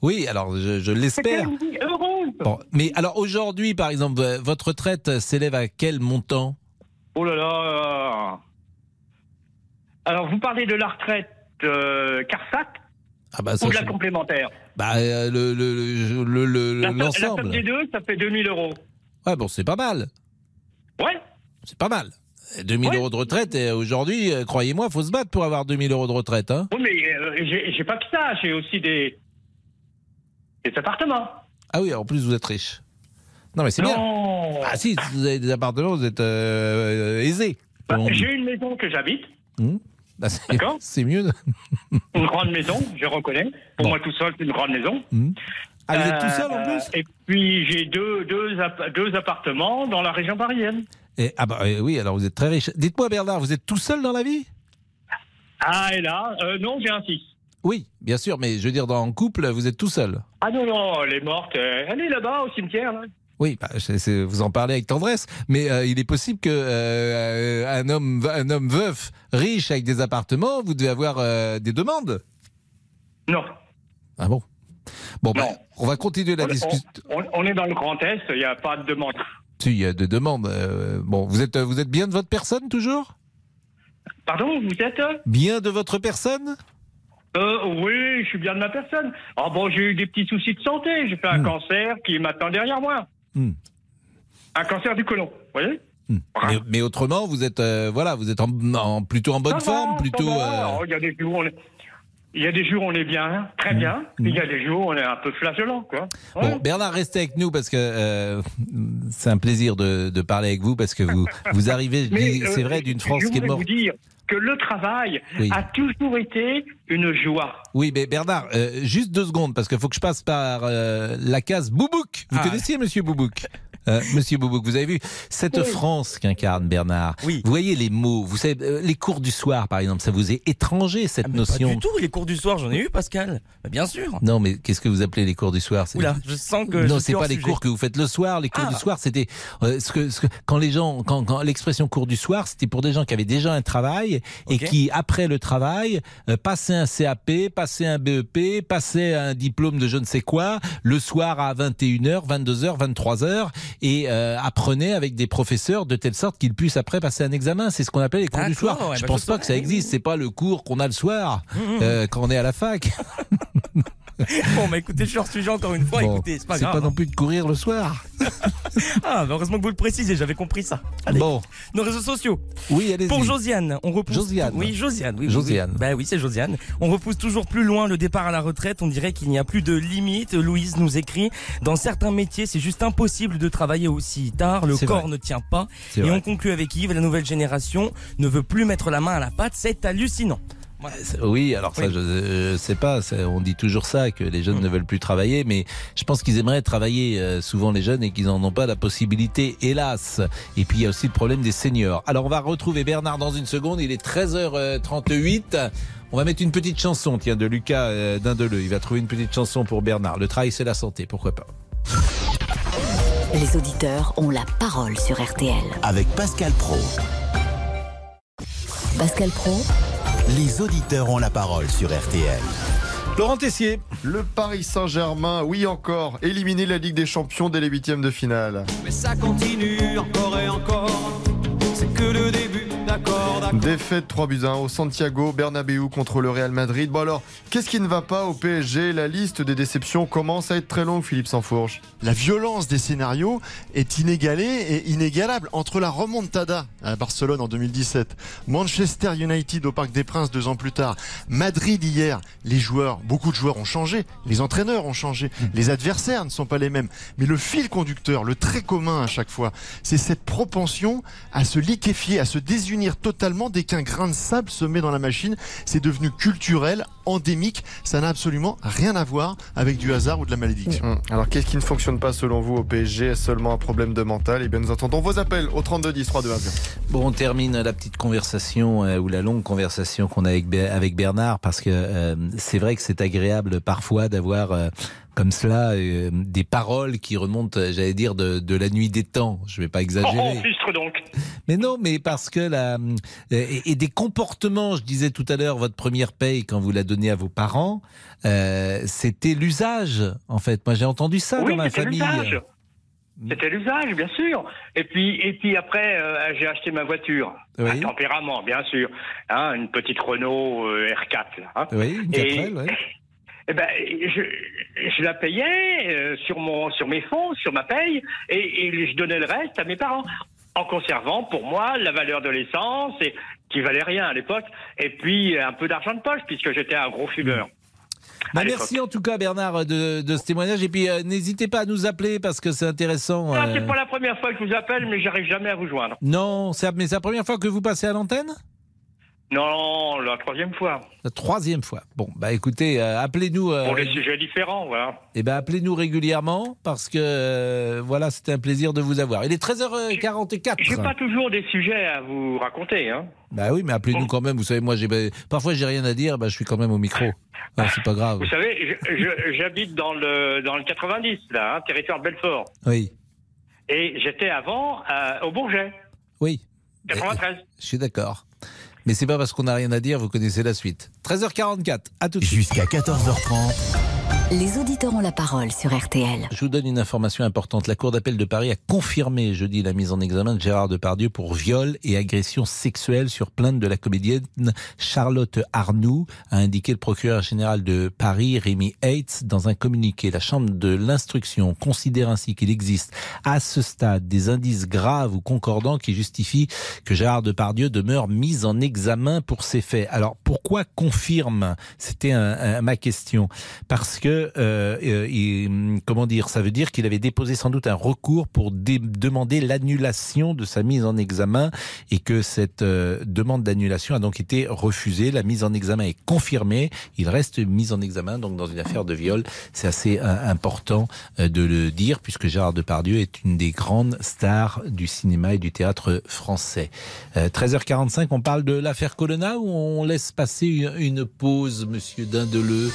Oui, alors je, l'espère. Bon, mais alors aujourd'hui, par exemple, votre retraite s'élève à quel montant? Oh là là. Alors, vous parlez de la retraite euh, CARSAT Ah bah ça, ou de la complémentaire bah, euh, le le- le- le- La, le- la somme des deux, ça fait 2000 euros. Ouais, bon, c'est pas mal. Ouais. C'est pas mal. 2000 Ouais. euros de retraite, et aujourd'hui, euh, croyez-moi, faut se battre pour avoir 2000 euros de retraite. Hein Oui, mais euh, j'ai pas que ça. J'ai aussi des, des appartements. ah oui, en plus, vous êtes riche. Non, mais c'est bien. Ah si, si vous avez des appartements, vous êtes euh, aisé. Bah, j'ai une maison que j'habite, c'est- D'accord. *laughs* C'est mieux. *laughs* une grande maison, je reconnais. Pour moi tout seul, c'est une grande maison. Hmm. Ah, vous êtes tout seul en Euh, plus Et puis j'ai deux, deux, deux appartements dans la région parisienne. Et- Ah bah euh, oui, alors vous êtes très riche. Dites-moi Bernard, vous êtes tout seul dans la vie? Ah, et là, euh, non, j'ai un fils. Oui, bien sûr, mais je veux dire, dans un couple, vous êtes tout seul? Ah non, non, elle est morte. Elle est là-bas au cimetière. Là. Oui, bah, vous en parlez avec tendresse, mais euh, il est possible que euh, un homme, un homme veuf, riche avec des appartements, vous devez avoir euh, des demandes. Non. Ah bon? Bon, bah, on va continuer la On- discussion. On, on est dans le Grand Est, il n'y a pas de demande. Si, il y a des demandes. bon, vous êtes, vous êtes bien de votre personne toujours? Pardon, vous êtes? Bien de votre personne? Euh, Oui, je suis bien de ma personne. Ah bon, j'ai eu des petits soucis de santé. J'ai fait un cancer qui est maintenant derrière moi. Hmm. Un cancer du côlon, vous voyez mais, mais autrement, vous êtes, euh, voilà, vous êtes en, en- plutôt en bonne Ça va, forme, ça plutôt. va. euh, jours, on est... Il y a des jours on est bien, très bien. Puis Il y a des jours on est un peu flagellant, quoi. Ouais. Bon, Bernard, restez avec nous parce que euh, c'est un plaisir de, de parler avec vous parce que vous, vous arrivez, je *laughs* Mais, euh, c'est vrai, d'une France je qui est morte. vous dire que le travail Oui. a toujours été une joie. Oui, mais Bernard, euh, juste deux secondes, parce qu'il faut que je passe par euh, la case Boubouk. Vous Ah. connaissiez Monsieur Boubouk? Euh, Monsieur Boubouk, vous avez vu cette Oui. France qu'incarne Bernard. Vous voyez les mots, vous savez, euh, les cours du soir, par exemple, ça vous est étranger cette Ah, Pas notion du tout, les cours du soir, j'en ai eu, Pascal. Mais bien sûr. Non, mais qu'est-ce que vous appelez les cours du soir c'est- Oula, je sens que. Non, c'est pas les sujet. cours que vous faites le soir. Les cours Ah. du soir, c'était euh, ce que, ce que- quand les gens, quand, quand l'expression cours du soir, c'était pour des gens qui avaient déjà un travail et qui, après le travail, euh, passaient un CAP, passaient un BEP, passaient un diplôme de je ne sais quoi, le soir à 21h, 22h, 23h, et euh, apprenaient avec des professeurs de telle sorte qu'ils puissent après passer un examen. C'est ce qu'on appelle les cours du soir. ouais, je bah, pense je pas que ça existe. C'est pas le cours qu'on a le soir Mmh, mmh. euh, quand on est à la fac. *laughs* *laughs* Bon, bah écoutez, je suis hors sujet encore une fois. Bon, écoutez, c'est pas c'est grave. pas non plus de courir le soir. *laughs* Ah, bah heureusement que vous le précisez, j'avais compris ça. Allez. Bon. Nos réseaux sociaux. Oui, allez-y. Pour Josiane, on repousse. Josiane. Oui, Josiane. Oui, oui, Josiane. Oui. Bah oui, c'est Josiane. On repousse toujours plus loin le départ à la retraite. On dirait qu'il n'y a plus de limite. Louise nous écrit dans certains métiers, c'est juste impossible de travailler aussi tard. Le corps vrai. ne tient pas. Et vrai. on conclut avec Yves. La nouvelle génération ne veut plus mettre la main à la pâte. C'est hallucinant. Voilà. Oui, alors ça, Oui. je, je sais pas. on dit toujours ça que les jeunes ne veulent plus travailler, mais je pense qu'ils aimeraient travailler euh, souvent les jeunes et qu'ils n'en ont pas la possibilité, hélas. Et puis il y a aussi le problème des seniors. Alors on va retrouver Bernard dans une seconde. Il est 13h38. On va mettre une petite chanson, tiens, de Lucas euh, Dindeleu. Il va trouver une petite chanson pour Bernard. Le travail, c'est la santé, pourquoi pas. Les auditeurs ont la parole sur RTL. Avec Pascal Pro. Pascal Pro, Les auditeurs ont la parole sur RTL. Laurent Tessier. Le Paris Saint-Germain, oui encore, éliminé la Ligue des Champions dès les huitièmes de finale. Mais ça continue encore et encore. C'est que le début. Défaite 3 buts à 1 au Santiago Bernabéu contre le Real Madrid. Bon alors, qu'est-ce qui ne va pas au PSG La liste des déceptions commence à être très longue, Philippe Sansfourge. La violence des scénarios est inégalée et inégalable entre la remontada à Barcelone en 2017, Manchester United au Parc des Princes deux ans plus tard, Madrid hier. Les joueurs, beaucoup de joueurs ont changé, les entraîneurs ont changé, les adversaires ne sont pas les mêmes. Mais le fil conducteur, le trait commun à chaque fois, c'est cette propension à se liquéfier, à se désunir totalement dès qu'un grain de sable se met dans la machine. C'est devenu culturel, endémique. Ça n'a absolument rien à voir avec du hasard ou de la malédiction. Hum, Alors qu'est-ce qui ne fonctionne pas selon vous au PSG Est-ce seulement un problème de mental? Et bien nous attendons vos appels au 32 10 3 2 1 0. Bon, on termine la petite conversation euh, ou la longue conversation qu'on a avec, avec Bernard parce que euh, c'est vrai que c'est agréable parfois d'avoir euh, comme cela euh, des paroles qui remontent, j'allais dire, de, de la nuit des temps. Je vais pas Oh, exagérer. fistre donc. Mais non, mais parce que la euh, et, et des comportements, je disais tout à l'heure, votre première paye quand vous la donnez à vos parents, euh, c'était l'usage. En fait, moi j'ai entendu ça oui, dans ma famille. C'était l'usage, bien sûr. Et puis, et puis après, euh, j'ai acheté ma voiture. Oui. Un tempérament, bien sûr. Hein, une petite Renault euh, R4. Là, hein. Oui, une Et- 4L, ouais. Eh ben, je, je la payais euh, sur mon, sur mes fonds, sur ma paye, et, et je donnais le reste à mes parents, en conservant pour moi la valeur de l'essence, et qui valait rien à l'époque, et puis un peu d'argent de poche puisque j'étais un gros fumeur. Bah, à merci en tout cas Bernard de, de ce témoignage et puis euh, n'hésitez pas à nous appeler parce que c'est intéressant. Ah, euh. c'est pas la première fois que je vous appelle, mais j'arrive jamais à vous joindre. Non, mais c'est la première fois que vous passez à l'antenne? Non, la troisième fois. La troisième fois. Bon, bah écoutez, euh, appelez-nous. euh, Pour des sujets différents, voilà. eh ben appelez-nous régulièrement parce que euh, voilà, c'était un plaisir de vous avoir. Il est 13h44. J'ai pas toujours des sujets à vous raconter, hein. Bah oui, mais appelez-nous quand même. Vous savez, moi, j'ai bah, parfois j'ai rien à dire, bah je suis quand même au micro. Ah, c'est pas grave. Vous savez, j'habite dans le dans le 90, là, hein, territoire de Belfort. Oui. Et j'étais avant au Bourget. Oui. 93. Je suis d'accord. Mais c'est pas parce qu'on n'a rien à dire, vous connaissez la suite. 13h44, à tout de suite. Jusqu'à 14h30. Les auditeurs ont la parole sur RTL. Je vous donne une information importante. La Cour d'appel de Paris a confirmé jeudi la mise en examen de Gérard Depardieu pour viol et agression sexuelle sur plainte de la comédienne Charlotte Arnoux, a indiqué le procureur général de Paris, Rémi Heitz, dans un communiqué. La Chambre de l'instruction considère ainsi qu'il existe à ce stade des indices graves ou concordants qui justifient que Gérard Depardieu demeure mis en examen pour ces faits. Alors pourquoi confirme? C'était ma question. Parce que euh, euh, comment dire, ça veut dire qu'il avait déposé sans doute un recours pour demander l'annulation de sa mise en examen et que cette euh, demande d'annulation a donc été refusée. La mise en examen est confirmée. Il reste mis en examen donc dans une affaire de viol. C'est assez important de le dire puisque Gérard Depardieu est une des grandes stars du cinéma et du théâtre français. Euh, 13h45, on parle de l'affaire Colonna ou on laisse passer une, une pause, Monsieur Dindeleu?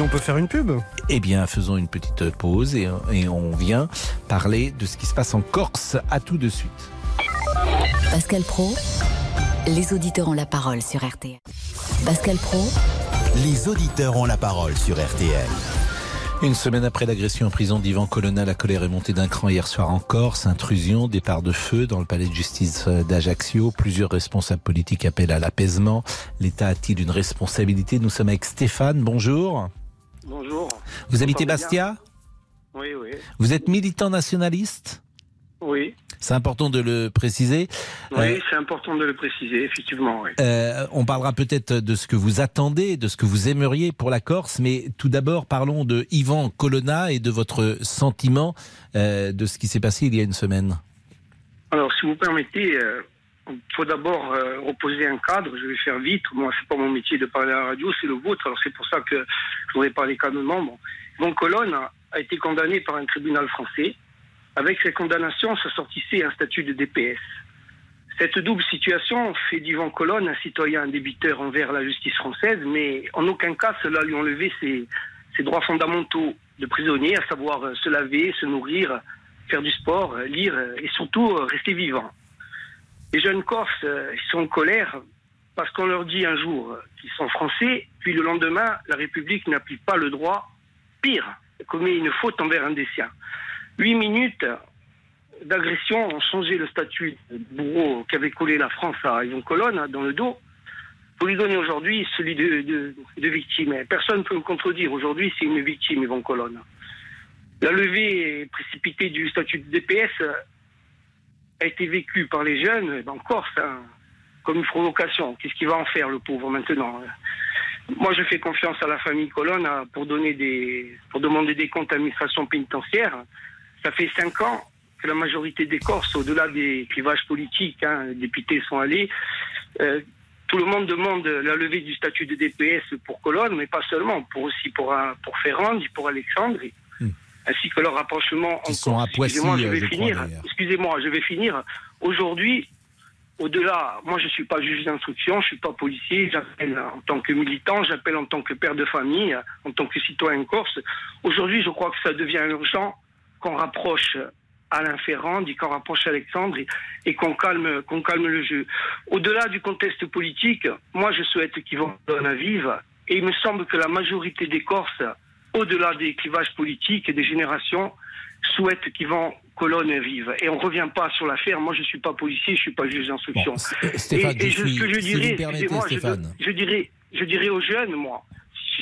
On peut faire une pub Eh bien, faisons une petite pause et, et on vient parler de ce qui se passe en Corse. À tout de suite. Pascal Pro, les auditeurs ont la parole sur RTL. Pascal Pro, Les auditeurs ont la parole sur RTL. Une semaine après l'agression en prison d'Ivan Colonna, la colère est montée d'un cran hier soir en Corse. Intrusion, départ de feu dans le palais de justice d'Ajaccio. Plusieurs responsables politiques appellent à l'apaisement. L'État a-t-il une responsabilité? Nous sommes avec Stéphane. Bonjour. Bonjour. Vous habitez Bastia Oui, oui. Vous êtes militant nationaliste Oui, C'est important de le préciser. oui Euh, c'est important de le préciser, effectivement. Oui. Euh, on parlera peut-être de ce que vous attendez, de ce que vous aimeriez pour la Corse, mais tout d'abord parlons de Yvan Colonna et de votre sentiment euh, de ce qui s'est passé il y a une semaine. Alors, si vous permettez, il faut d'abord euh, reposer un cadre. Je vais faire vite. Moi, c'est pas mon métier de parler à la radio, c'est le vôtre. Alors, c'est pour ça que je voudrais parler calmement. Bon. Yvon Colonne a, a été condamné par un tribunal français. Avec ces condamnations, s'assortissait un statut de DPS. Cette double situation fait d'Yvan Colonne un citoyen débiteur envers la justice française, mais en aucun cas cela lui enlever ses, ses droits fondamentaux de prisonnier, à savoir euh, se laver, se nourrir, faire du sport, euh, lire euh, et surtout rester vivant. Les jeunes Corses, euh, sont en colère parce qu'on leur dit un jour qu'ils sont français, puis le lendemain, la République n'applique pas le droit. Pire, commet une faute envers un des siens. Huit minutes d'agression ont changé le statut de bourreau qu'avait collé la France à Yvon Colonne dans le dos pour lui donner aujourd'hui celui de, de, victime. Personne ne peut me contredire. Aujourd'hui, c'est une victime, Yvon Colonne. La levée précipitée du statut de DPS a été vécue par les jeunes en Corse hein, comme une provocation. Qu'est-ce qu'il va en faire, le pauvre, maintenant Moi, je fais confiance à la famille Colonne hein, pour, donner des, pour demander des comptes à l'administration pénitentiaire. Ça fait cinq ans que la majorité des Corses, au-delà des clivages politiques, hein, les députés sont allés, euh, tout le monde demande la levée du statut de DPS pour Colonne, mais pas seulement, pour aussi pour, un- pour Ferrand, pour Alexandre, ainsi que leur rapprochement en sont à. Poissy, Excusez-moi, je vais je finir. Excusez-moi, je vais finir. Aujourd'hui, au-delà, moi je suis pas juge d'instruction, je suis pas policier, j'appelle en tant que militant, j'appelle en tant que père de famille, en tant que citoyen corse. Aujourd'hui, je crois que ça devient urgent qu'on rapproche Alain Ferrand, qu'on rapproche Alexandre et, et qu'on calme, qu'on calme le jeu. Au-delà du contexte politique, moi je souhaite qu'ils vont donner vive et il me semble que la majorité des Corses, au-delà des clivages politiques et des générations, souhaitent qu'ils vont colonne vive. Et on ne revient pas sur l'affaire. Moi, je ne suis pas policier, je ne suis pas juge d'instruction. Stéphane, et, et je je- suis- ce que je si dirais, excusez-moi, je, Stéphane. je dirais, je dirais aux jeunes, moi,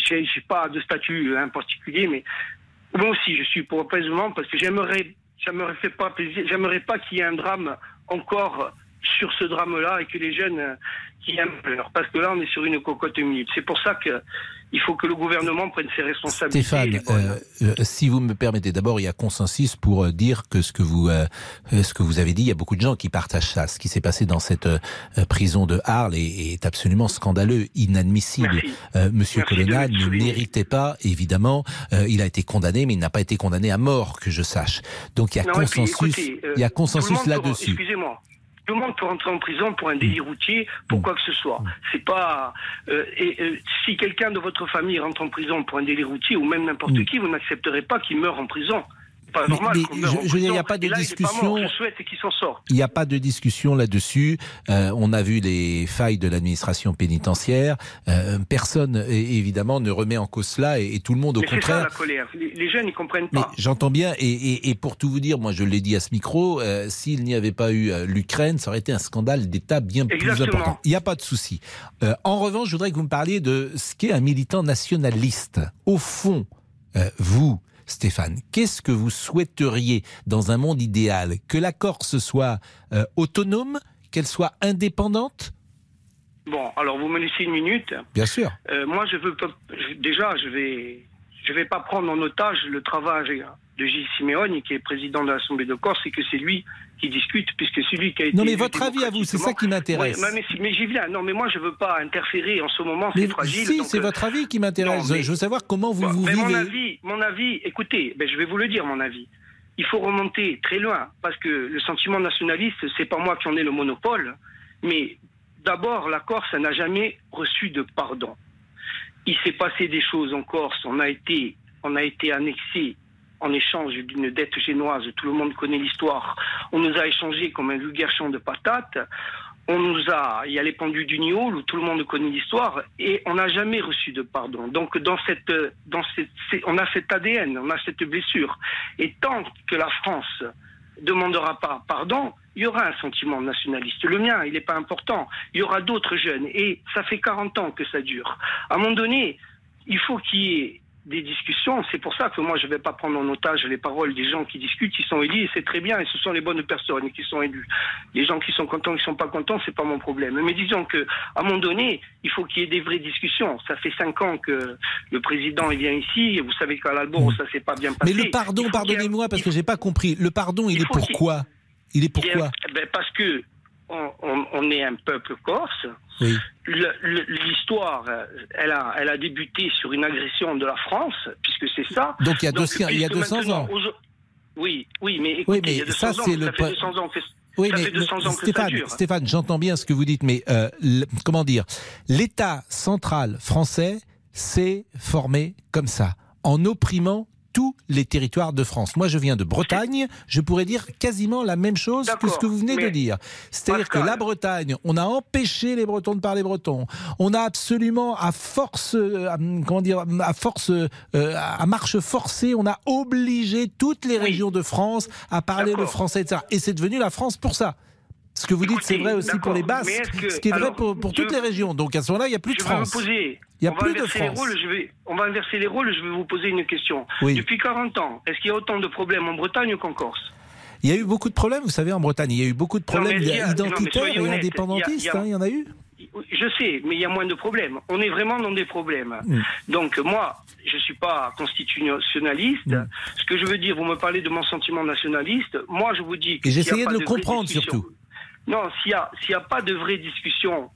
je n'ai pas de statut en particulier, mais moi aussi, je suis pour apaisement parce que j'aimerais, j'aimerais pas plaisir, j'aimerais pas qu'il y ait un drame encore sur ce drame-là et que les jeunes euh, qui aiment pleurent. Parce que là, on est sur une cocotte minute. C'est pour ça que il faut que le gouvernement prenne ses responsabilités. Stéphane, euh, euh, si vous me permettez, d'abord il y a consensus pour dire que ce que vous euh, ce que vous avez dit, il y a beaucoup de gens qui partagent ça. Ce qui s'est passé dans cette prison de Arles est, est absolument scandaleux, inadmissible. Monsieur Colonna ne méritait pas, évidemment, il a été condamné, mais il n'a pas été condamné à mort, que je sache. Donc il y a Non, et puis, consensus, écoutez, il y a consensus là-dessus. Excusez-moi. Tout le monde peut rentrer en prison pour un délit routier, pour quoi que ce soit. C'est pas. euh, et euh, si quelqu'un de votre famille rentre en prison pour un délit routier ou même n'importe qui, vous n'accepterez pas qu'il meure en prison. Pas Mais- normal. je- je il y a pas de là, discussion. mort. Je souhaite qu'il s'en sorte. Il n'y a pas de discussion là-dessus. Euh, on a vu les failles de l'administration pénitentiaire. Euh, personne, évidemment, ne remet en cause cela et, et tout le monde, au Mais c'est ça contraire. la colère. Les, les jeunes, ils comprennent pas. j'entends bien, et, et- et pour tout vous dire, moi je l'ai dit à ce micro, euh, s'il n'y avait pas eu l'Ukraine, ça aurait été un scandale d'État bien plus important. Il n'y a pas de souci. En revanche, je voudrais que vous me parliez de ce qu'est un militant nationaliste. Au fond, vous, Stéphane, qu'est-ce que vous souhaiteriez dans un monde idéal? Que la Corse soit euh, autonome, qu'elle soit indépendante? Bon, alors vous me laissez une minute. Bien sûr. Euh, moi, je veux pas. je- déjà, je vais, je vais pas prendre en otage le travail de Gilles Simeone, qui est président de l'Assemblée de Corse, et que c'est lui qui discute, puisque c'est lui qui a été. Non, mais votre avis à vous, c'est ça qui m'intéresse. Ouais, mais mais, j'y viens. Non, mais moi, je veux pas interférer en ce moment. C'est fragile. si, c'est euh, votre avis qui m'intéresse. mais- Je veux savoir comment vous vous mais vivez. mon avis, mon avis, écoutez, ben, je vais vous le dire, mon avis. Il faut remonter très loin, parce que le sentiment nationaliste, c'est pas moi qui en ai le monopole, mais d'abord, la Corse n'a jamais reçu de pardon. Il s'est passé des choses en Corse, on a été, on a été annexé en échange d'une dette génoise, tout le monde connaît l'histoire. On nous a échangé comme un vulgaire champ de patates. On nous a, il y a les pendus du Niol où tout le monde connaît l'histoire et on n'a jamais reçu de pardon. Donc on a cet ADN, on a cette blessure. Et tant que la France demandera pas pardon, il y aura un sentiment nationaliste. Le mien, il n'est pas important. Il y aura d'autres jeunes et ça fait 40 ans que ça dure. À un moment donné, il faut qu'il y ait des discussions. C'est pour ça que moi, je ne vais pas prendre en otage les paroles des gens qui discutent, qui sont élus, et c'est très bien, et ce sont les bonnes personnes qui sont élues. Les gens qui sont contents, qui sont pas contents, c'est pas mon problème. Mais disons que, à un moment donné, il faut qu'il y ait des vraies discussions. Ça fait cinq ans que le président il vient ici, et vous savez qu'à l'Alboro, ça s'est pas bien passé. Mais le pardon, Il pardonnez-moi parce que j'ai pas compris. Le pardon, il, est faut qu'il- pourquoi Il est il pourquoi eh ben, Parce que on, on- on est un peuple corse. Oui. Le- le- L'histoire, euh, elle a, elle a débuté sur une agression de la France, puisque c'est ça. Donc, il y a 200 il y a puisque 200 ans. Oui, oui, mais écoutez, Oui, mais il y a 200 ça, ans, c'est ça le fait point- 200 ans que, Oui, mais, fait 200 mais Stéphane. Stéphane, j'entends bien ce que vous dites, mais euh, comment dire L'État central français s'est formé comme ça, en opprimant tous les territoires de France. Moi, je viens de Bretagne, je pourrais dire quasiment la même chose que ce que vous venez de dire. C'est-à-dire que la Bretagne, on a empêché les Bretons de parler breton. On a absolument, à force, euh, à, comment dire, à force, euh, à marche forcée, on a obligé toutes les régions de France à parler le français, etc. Et c'est devenu la France pour ça. Ce que vous dites, c'est vrai aussi pour les Basques, ce qui est vrai pour, pour je- toutes les régions. Donc à ce moment-là, il n'y a plus de France. poser. Il y a plus de France. rôles. Je vais, on va inverser les rôles. Je vais vous poser une question. Oui. Depuis 40 ans, est-ce qu'il y a autant de problèmes en Bretagne qu'en Corse? Il y a eu beaucoup de problèmes, vous savez, en Bretagne. Il y a eu beaucoup de problèmes a- identitaires et honnête, indépendantistes. il y a- il y a- hein, Il y en a eu Je sais, mais il y a moins de problèmes. On est vraiment dans des problèmes. Mm. Donc moi, je suis pas constitutionnaliste. Mm. Ce que je veux dire, vous me parlez de mon sentiment nationaliste. Moi, je vous dis que Et pas de le comprendre surtout. Non, s'il y a pas de vraie discussion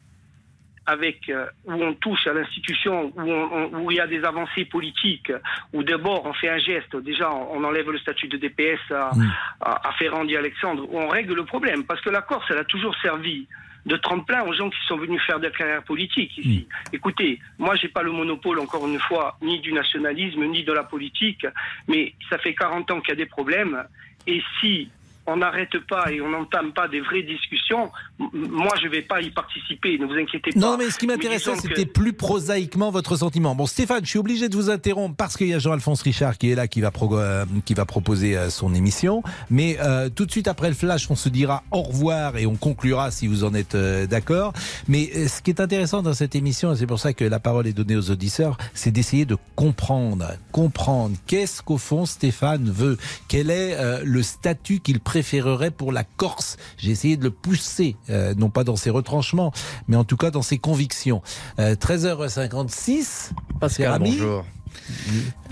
avec euh, où on touche à l'institution, où, on- on- où il y a des avancées politiques, où d'abord on fait un geste, déjà on, enlève le statut de DPS à, Mm. à, à Ferrand et Alexandre, où on règle le problème. Parce que la Corse, elle a toujours servi de tremplin aux gens qui sont venus faire des carrières politiques ici. Écoutez, moi j'ai pas le monopole, encore une fois, ni du nationalisme, ni de la politique, mais ça fait 40 ans qu'il y a des problèmes, et si on n'arrête pas et on n'entame pas des vraies discussions, moi je vais pas y participer, ne vous inquiétez pas. Non, mais ce qui m'intéressait, que- c'était plus prosaïquement votre sentiment. Bon, Stéphane, je suis obligé de vous interrompre parce qu'il y a Jean-Alphonse Richard qui est là, qui va, pro- euh, qui va proposer euh, son émission. Mais euh, tout de suite après le flash, on se dira au revoir et on conclura si vous en êtes euh, d'accord. Mais euh, ce qui est intéressant dans cette émission, et c'est pour ça que la parole est donnée aux auditeurs, c'est d'essayer de comprendre, comprendre qu'est-ce qu'au fond Stéphane veut, quel est euh, le statut qu'il préférerait pour la Corse? J'ai essayé de le pousser, euh, non pas dans ses retranchements, mais en tout cas dans ses convictions. Euh, 13h56, Pascal, ami. bonjour.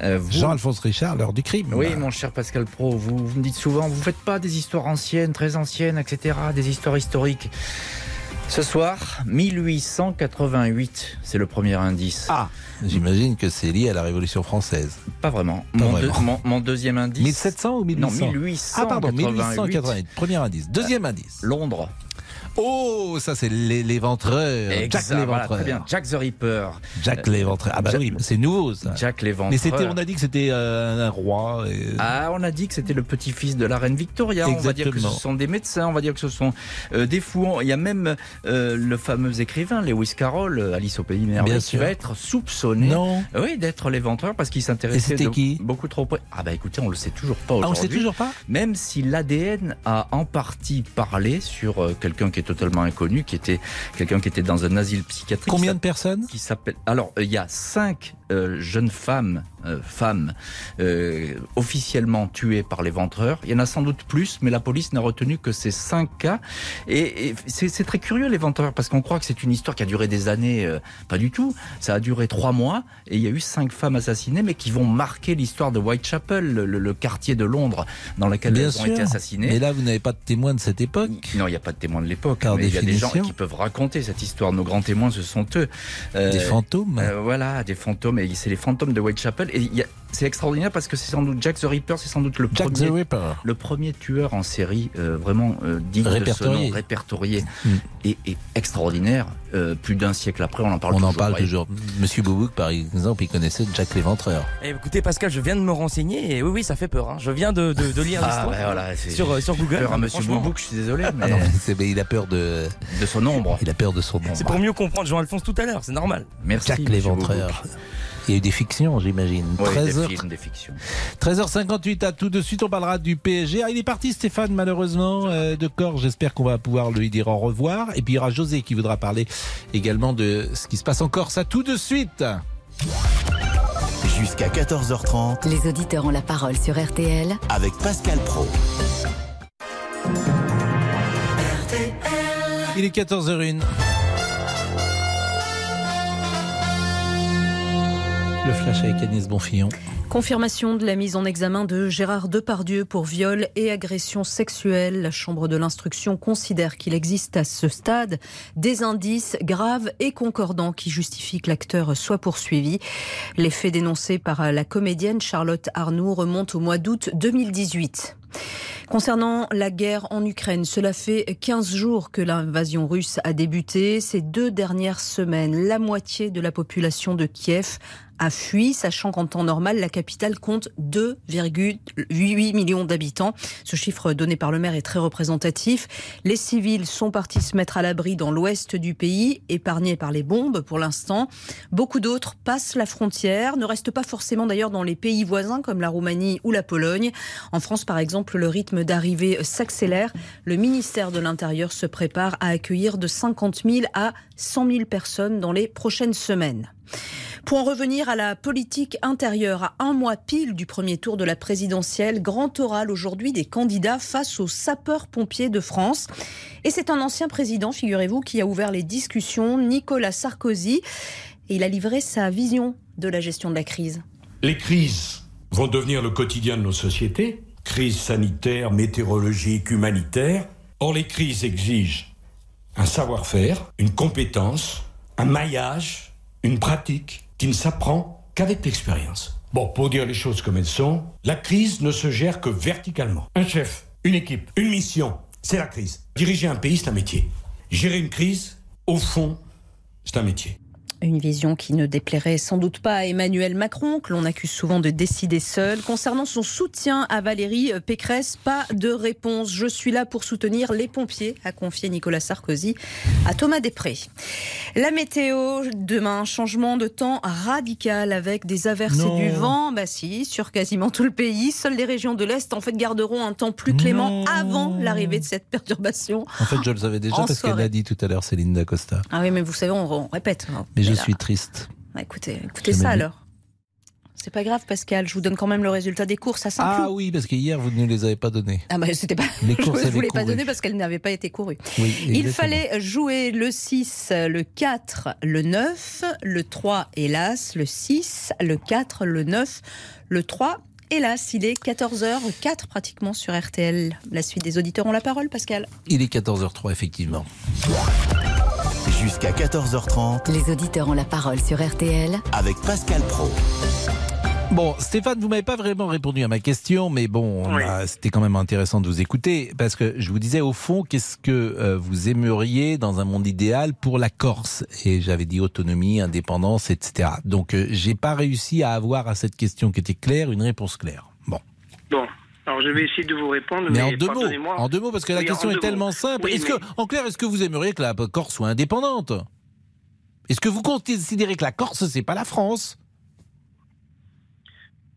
Euh, vous- Jean-Alphonse Richard, l'heure du crime. Oui, mon cher Pascal Pro, vous, vous me dites souvent, vous faites pas des histoires anciennes, très anciennes, etc., des histoires historiques. Ce soir, 1888, c'est le premier indice. Ah, j'imagine que c'est lié à la Révolution française. Pas vraiment. Pas mon, vraiment. deux- mon- mon deuxième indice. 1700 ou 1800 Non, 1888. Ah pardon, 1888. Premier indice. Deuxième indice. Londres. Oh, ça c'est l'éventreur. Jack Exact, voilà, l'éventreur. très bien. Jack the Ripper. Jack Euh, l'éventreur. Ah bah Jack- oui, c'est nouveau ça. Jack l'éventreur. Mais c'était, on a dit que c'était euh, un roi. et- Ah, on a dit que c'était le petit-fils de la reine Victoria. On va dire que ce Exactement. sont des médecins, on va dire que ce sont euh, des fous. Il y a même euh, le fameux écrivain Lewis Carroll, euh, Alice au pays des merveilles, Bien qui va être soupçonné. Non. Oui, d'être l'éventreur parce qu'il s'intéressait beaucoup trop près. Ah bah écoutez, on le sait toujours pas Ah, on aujourd'hui. le sait toujours pas Même si l'ADN a en partie parlé sur euh, quelqu'un qui est totalement inconnu, qui était quelqu'un qui était dans un asile psychiatrique. Combien de personnes? qui s'appelle. Alors, il y a cinq euh, jeunes femmes, euh, femmes euh, officiellement tuées par les ventreurs. Il y en a sans doute plus, mais la police n'a retenu que ces cinq cas. Et, et c'est très curieux les ventreurs parce qu'on croit que c'est une histoire qui a duré des années. euh, pas du tout. Ça a duré trois mois et il y a eu cinq femmes assassinées, mais qui vont marquer l'histoire de Whitechapel, le, quartier de Londres dans lequel Bien elles sûr. ont été assassinées. Mais là, vous n'avez pas de témoins de cette époque. Non, il n'y a pas de témoins de l'époque. Il y a des gens qui peuvent raconter cette histoire. Nos grands témoins, ce sont eux. Euh, Des fantômes. euh, Voilà, des fantômes. Et c'est les fantômes de Whitechapel. Et il y a- c'est extraordinaire parce que c'est sans doute Jack the Ripper, c'est sans doute le Jack premier, le premier tueur en série euh, vraiment euh, digne de ce Répertorié. nom, répertorié Mm. et, et extraordinaire. Euh, plus d'un siècle après, on en parle On en toujours. parle Ouais. toujours. Monsieur Boubouk, par exemple, il connaissait Jack l'éventreur. Eh, écoutez Pascal, je viens de me renseigner et oui oui ça fait peur. hein. Je viens de, de, de lire Ah, l'histoire bah voilà, c'est- sur, sur Google. Peur à Monsieur Franchement, Boubouk, je suis désolé, mais Ah non, mais mais il a peur de, de son ombre. il a peur de son nom. C'est pour mieux comprendre Jean-Alphonse tout à l'heure, c'est normal. Merci. Jack Monsieur l'éventreur. Il y a eu des fictions, j'imagine. Boubouk. Ouais, 13 des films, des fictions. 13h58 à tout de suite, on parlera du PSG. Ah, il est parti Stéphane malheureusement euh, de corps. J'espère qu'on va pouvoir lui dire au revoir. Et puis il y aura José qui voudra parler également de ce qui se passe en Corse. À tout de suite. Jusqu'à 14h30 Les auditeurs ont la parole sur RTL avec Pascal Pro. Il est 14h01. Confirmation de la mise en examen de Gérard Depardieu pour viol et agression sexuelle. La Chambre de l'instruction considère qu'il existe à ce stade des indices graves et concordants qui justifient que l'acteur soit poursuivi. Les faits dénoncés par la comédienne Charlotte Arnoux remontent au mois d'août 2018. Concernant la guerre en Ukraine, cela fait 15 jours que l'invasion russe a débuté. Ces deux dernières semaines, la moitié de la population de Kiev a fui, sachant qu'en temps normal, la capitale compte 2,8 millions d'habitants. Ce chiffre donné par le maire est très représentatif. Les civils sont partis se mettre à l'abri dans l'ouest du pays, épargnés par les bombes pour l'instant. Beaucoup d'autres passent la frontière, ne restent pas forcément d'ailleurs dans les pays voisins comme la Roumanie ou la Pologne. En France, par exemple, le rythme d'arrivée s'accélère. Le ministère de l'Intérieur se prépare à accueillir de 50 000 à 100 000 personnes dans les prochaines semaines. Pour en revenir à la politique intérieure, à un mois pile du premier tour de la présidentielle, grand oral aujourd'hui des candidats face aux sapeurs-pompiers de France. Et c'est un ancien président, figurez-vous, qui a ouvert les discussions, Nicolas Sarkozy, et il a livré sa vision de la gestion de la crise. Les crises vont devenir le quotidien de nos sociétés, crise sanitaire, météorologique, humanitaire. Or, les crises exigent un savoir-faire, une compétence, un maillage, une pratique qui ne s'apprend qu'avec l'expérience. Bon, pour dire les choses comme elles sont, la crise ne se gère que verticalement. Un chef, une équipe, une mission, c'est la crise. Diriger un pays, c'est un métier. Gérer une crise, au fond, c'est un métier. Une vision qui ne déplairait sans doute pas à Emmanuel Macron, que l'on accuse souvent de décider seul. Concernant son soutien à Valérie Pécresse, pas de réponse. Je suis là pour soutenir les pompiers, a confié Nicolas Sarkozy à Thomas Després. La météo, demain, changement de temps radical avec des averses Non. et du vent. Bah si, sur quasiment tout le pays. Seules les régions de l'Est, en fait, garderont un temps plus clément Non. avant l'arrivée de cette perturbation. En fait, je le savais déjà En parce qu'elle l'a dit tout à l'heure, Céline Dacosta. Ah oui, mais vous savez, on, on répète. Mais je suis triste. Bah, écoutez, écoutez ça vu. alors. C'est pas grave, Pascal. Je vous donne quand même le résultat des courses à Saint-Cloud. Ah oui, parce qu'hier, vous ne les avez pas donnés. Ah bah c'était pas. Les *laughs* je courses ne avaient voulais pas donner parce qu'elles n'avaient pas été courues. Oui, Il fallait jouer le 6, le 4, le 9, le 3, hélas, le 6, le 4, le 9, le 3. Hélas, il est 14h04 pratiquement sur RTL. La suite des auditeurs ont la parole, Pascal. Il est 14h03, effectivement. Jusqu'à 14h30 Les auditeurs ont la parole sur RTL avec Pascal Pro. Bon, Stéphane, vous m'avez pas vraiment répondu à ma question, mais bon, c'était quand même intéressant de vous écouter parce que je vous disais au fond, qu'est-ce que euh, vous aimeriez dans un monde idéal pour la Corse? Et j'avais dit autonomie, indépendance, etc. Donc, euh, j'ai pas réussi à avoir à cette question qui était claire une réponse claire. Bon, Bon, alors je vais essayer de vous répondre. mais Mais, en deux mots, en deux mots, parce que la Oui, question est tellement mots. simple. Oui, est-ce mais- que, en clair, est-ce que vous aimeriez que la Corse soit indépendante? Est-ce que vous considérez que la Corse c'est pas la France?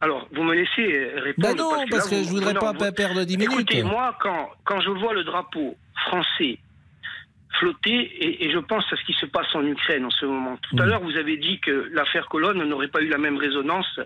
Alors, vous me laissez euh, répondre. Bah non, parce que, parce là, que vous- je voudrais non, pas vous- perdre 10 Écoutez, minutes. moi, quand, quand je vois le drapeau français flotter, et, et je pense à ce qui se passe en Ukraine en ce moment. Tout Mm. à l'heure, vous avez dit que l'affaire Colonne n'aurait pas eu la même résonance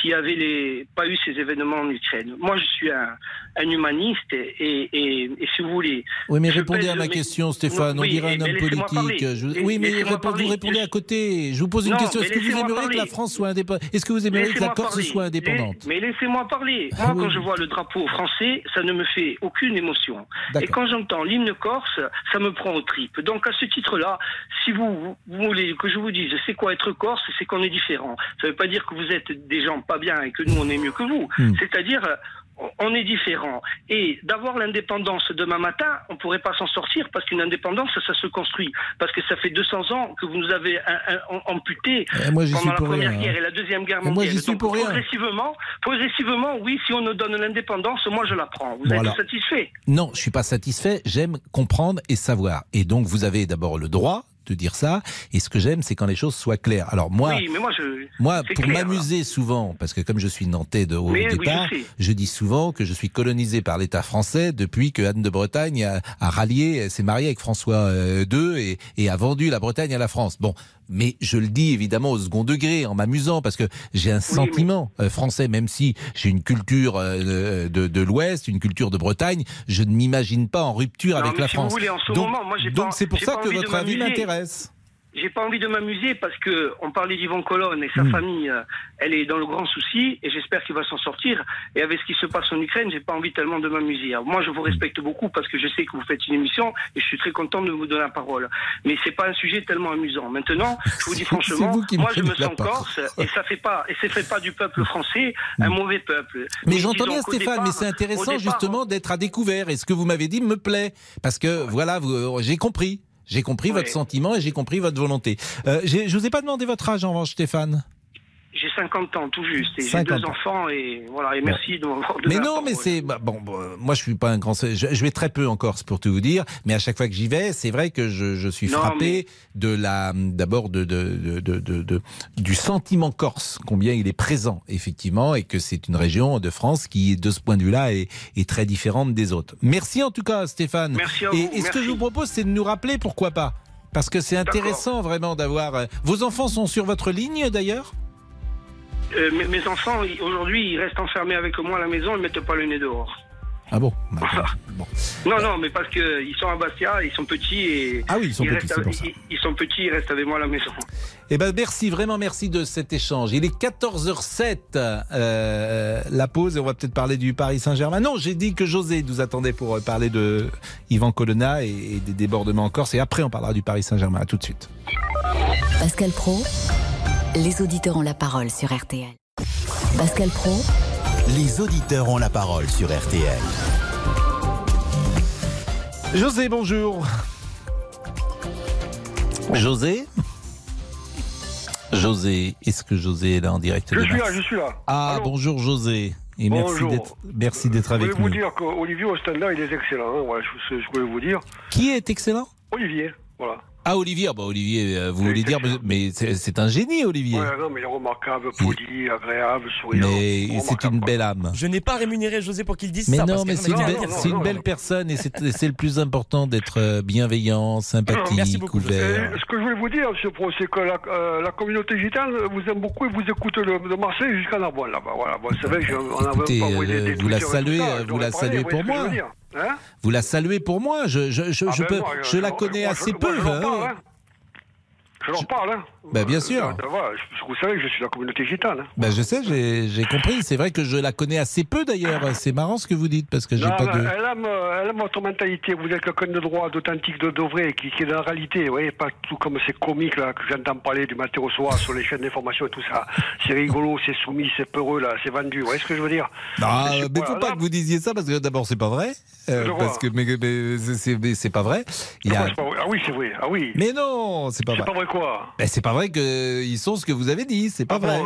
s'il n'y avait les, pas eu ces événements en Ukraine. Moi, je suis un, un humaniste, et, et, et si vous voulez... Oui, mais répondez pèse à ma question, Stéphane. Non, on oui, dirait un mais homme politique. Je- La- Oui, mais répond- vous répondez à côté. Je vous pose une Non, question. Est-ce que vous aimeriez que la. France soit indépendante Est-ce que vous aimeriez que la Corse parler. soit indépendante? Mais, mais laissez-moi parler. Moi, Ah oui. quand je vois le drapeau français, ça ne me fait aucune émotion. Et quand j'entends l'hymne corse, ça me prend aux tripes. Donc, à ce titre-là, si vous, voulez que je vous dise c'est quoi être corse, c'est qu'on est différent. Ça ne veut pas dire que vous êtes des gens pas bien et que nous, on est mieux que vous. Hmm. C'est-à-dire, on est différent. Et d'avoir l'indépendance demain matin, on ne pourrait pas s'en sortir parce qu'une indépendance, ça se construit. Parce que ça fait 200 ans que vous nous avez amputé Eh, moi, pendant la Première rien, Guerre hein. et la Deuxième Guerre Mais moi, mondiale. j'y suis Donc, pour rien. Progressivement, progressivement, oui, si on nous donne l'indépendance, moi je la prends. Vous Voilà. êtes satisfait? Non, je suis pas satisfait. J'aime comprendre et savoir. Et donc, vous avez d'abord le droit de dire ça. Et ce que j'aime, c'est quand les choses soient claires. Alors moi, Oui, moi je. Moi, c'est pour m'amuser souvent, parce que comme je suis nantais de haut Mais oui, départ, je dis souvent que je suis colonisé par l'État français depuis que Anne de Bretagne a, a rallié, s'est mariée avec François euh, II et, et a vendu la Bretagne à la France. Bon, mais je le dis évidemment au second degré, en m'amusant, parce que j'ai un sentiment euh, français, même si j'ai une culture euh, de, de l'Ouest, une culture de Bretagne, je ne m'imagine pas en rupture Non, avec la si France. voulez, donc, moment, moi, j'ai donc pas- c'est pour ça que votre avis m'intéresse. J'ai pas envie de m'amuser parce que on parlait d'Yvon Colonne et sa Hmm. famille, euh, elle est dans le grand souci et j'espère qu'il va s'en sortir. Et avec ce qui se passe en Ukraine, j'ai pas envie tellement de m'amuser. Moi, je vous respecte beaucoup parce que je sais que vous faites une émission et je suis très content de vous donner la parole. Mais c'est pas un sujet tellement amusant. Maintenant, je vous dis *laughs* franchement, vous moi, je me sens corse et ça fait pas et ça fait pas du peuple français un mauvais peuple. Mais Mais j'entends bien Stéphane, départ- mais c'est intéressant départ, justement d'être à découvert. Et ce que vous m'avez dit me plaît. Parce que voilà, euh, j'ai compris. J'ai compris votre sentiment et j'ai compris votre volonté. Euh, je vous ai pas demandé votre âge en revanche, Stéphane. J'ai 50 ans tout juste et j'ai 50 deux ans. enfants et voilà et merci de m'avoir donné Mais non, mais c'est bah, bon, euh, Moi, je suis pas un grand. Je, je vais très peu en Corse pour tout vous dire, mais à chaque fois que j'y vais, c'est vrai que je, je suis Non, frappé de la, d'abord de, de, de, de, de- de- du sentiment corse, combien il est présent effectivement, et que c'est une région de France qui, de ce point de vue-là, est, est très différente des autres. Merci en tout cas, Stéphane. Merci à et, vous, et ce que je vous propose, c'est de nous rappeler pourquoi pas. Parce que c'est intéressant vraiment d'avoir. euh, Vos enfants sont sur votre ligne d'ailleurs? Euh, mes, mes enfants, aujourd'hui, ils restent enfermés avec moi à la maison, ils mettent pas le nez dehors. Ah bon Non, non, mais parce que ils sont à Bastia, ils sont petits et Ah oui, ils sont petits, pour avec- ça. Ils, ils sont petits, ils restent avec moi à la maison. Eh ben merci, vraiment merci de cet échange. Il est 14h07, euh, la pause, et on va peut-être parler du Paris Saint-Germain. Non, j'ai dit que José nous attendait pour euh, parler de Yvan Colonna et, et des débordements en Corse, et après on parlera du Paris Saint-Germain. À tout de suite. Pascal Pro, les auditeurs ont la parole sur RTL. Pascal Pro, Les auditeurs ont la parole sur RTL. José, bonjour. José? José, est-ce que José est là en direct Je de suis là, je suis là. Ah, Allô? bonjour José. Et merci d'être merci d'être Je voulais avec vous nous. dire qu'Olivier au standard, il est excellent. hein, voilà, je, je voulais vous dire. Qui est excellent? Olivier, voilà. Ah, Olivier, ah bah, Olivier, euh, vous voulez dire, mais c'est c'est un génie, Olivier. Ouais, non, mais il est remarquable, poli, agréable, souriant. Mais c'est une belle âme. Je n'ai pas rémunéré José pour qu'il dise Mais ça. non, parce mais que c'est une, belle- une personne et c'est c'est le plus important d'être euh, bienveillant, sympathique, ouvert. Et ce que je voulais vous dire, M. Pro, c'est que la, euh, la communauté gitane vous aime beaucoup et vous écoute de, de Marseille jusqu'à Narbonne, là-bas. Voilà. Bon, c'est vrai que on a Écoutez, pas envoyé euh, vous la saluez, ça, vous la saluez vous pour moi. Hein Vous la saluez pour moi. Je, je, je, Ah je ben peux, moi, je la connais moi, assez peu. moi, hein. Je leur parle. Hein. Bah, bien sûr. Euh, je- vous savez que je suis de la communauté gitane. hein. Bah, je sais, j'ai compris. C'est vrai que je la connais assez peu d'ailleurs. C'est marrant ce que vous dites parce que j'ai Non, pas non, de. elle, aime, elle aime votre mentalité. Vous êtes quelqu'un de droit, d'authentique, de, de vrai, qui, qui est dans la réalité. Vous voyez, pas tout comme ces comiques là, que j'entends parler du matin au soir sur les chaînes d'information et tout ça. C'est rigolo, c'est soumis, c'est peureux, là, c'est vendu. Vous voyez ce que je veux dire? Ah, Je- mais faut pas là, que vous disiez ça parce que d'abord c'est pas vrai. Euh, parce que mais, mais c'est- pas vrai. Il y a- c'est pas vrai? Ah oui, c'est vrai. Ah oui. Mais non, c'est pas C'est vrai. pas vrai quoi Ben, c'est pas vrai qu'ils sont ce que vous avez dit. C'est pas Ah vrai.